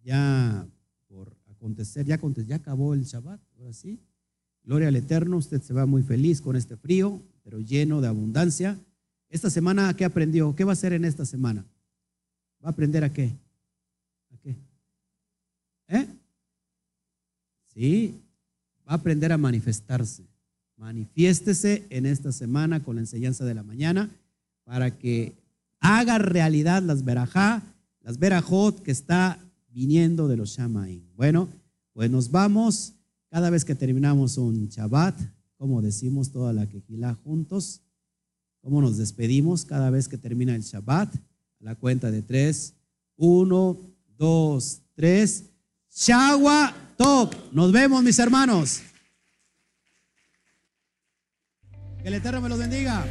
ya por acontecer, ya, ya acabó el Shabbat, ahora sí. Gloria al Eterno, usted se va muy feliz con este frío, pero lleno de abundancia. Esta semana, ¿qué aprendió? ¿Qué va a hacer en esta semana? ¿Va a aprender a qué? ¿A qué? ¿Eh? Sí, aprender a manifestarse. Manifiéstese en esta semana con la enseñanza de la mañana para que haga realidad las verajá, las verajot que está viniendo de los Shamaim. Bueno, pues nos vamos cada vez que terminamos un Shabbat, como decimos toda la quejilá juntos, cómo nos despedimos cada vez que termina el Shabbat, la cuenta de tres, uno, dos, tres, Shagua Nos vemos, mis hermanos. Que el Eterno me los bendiga.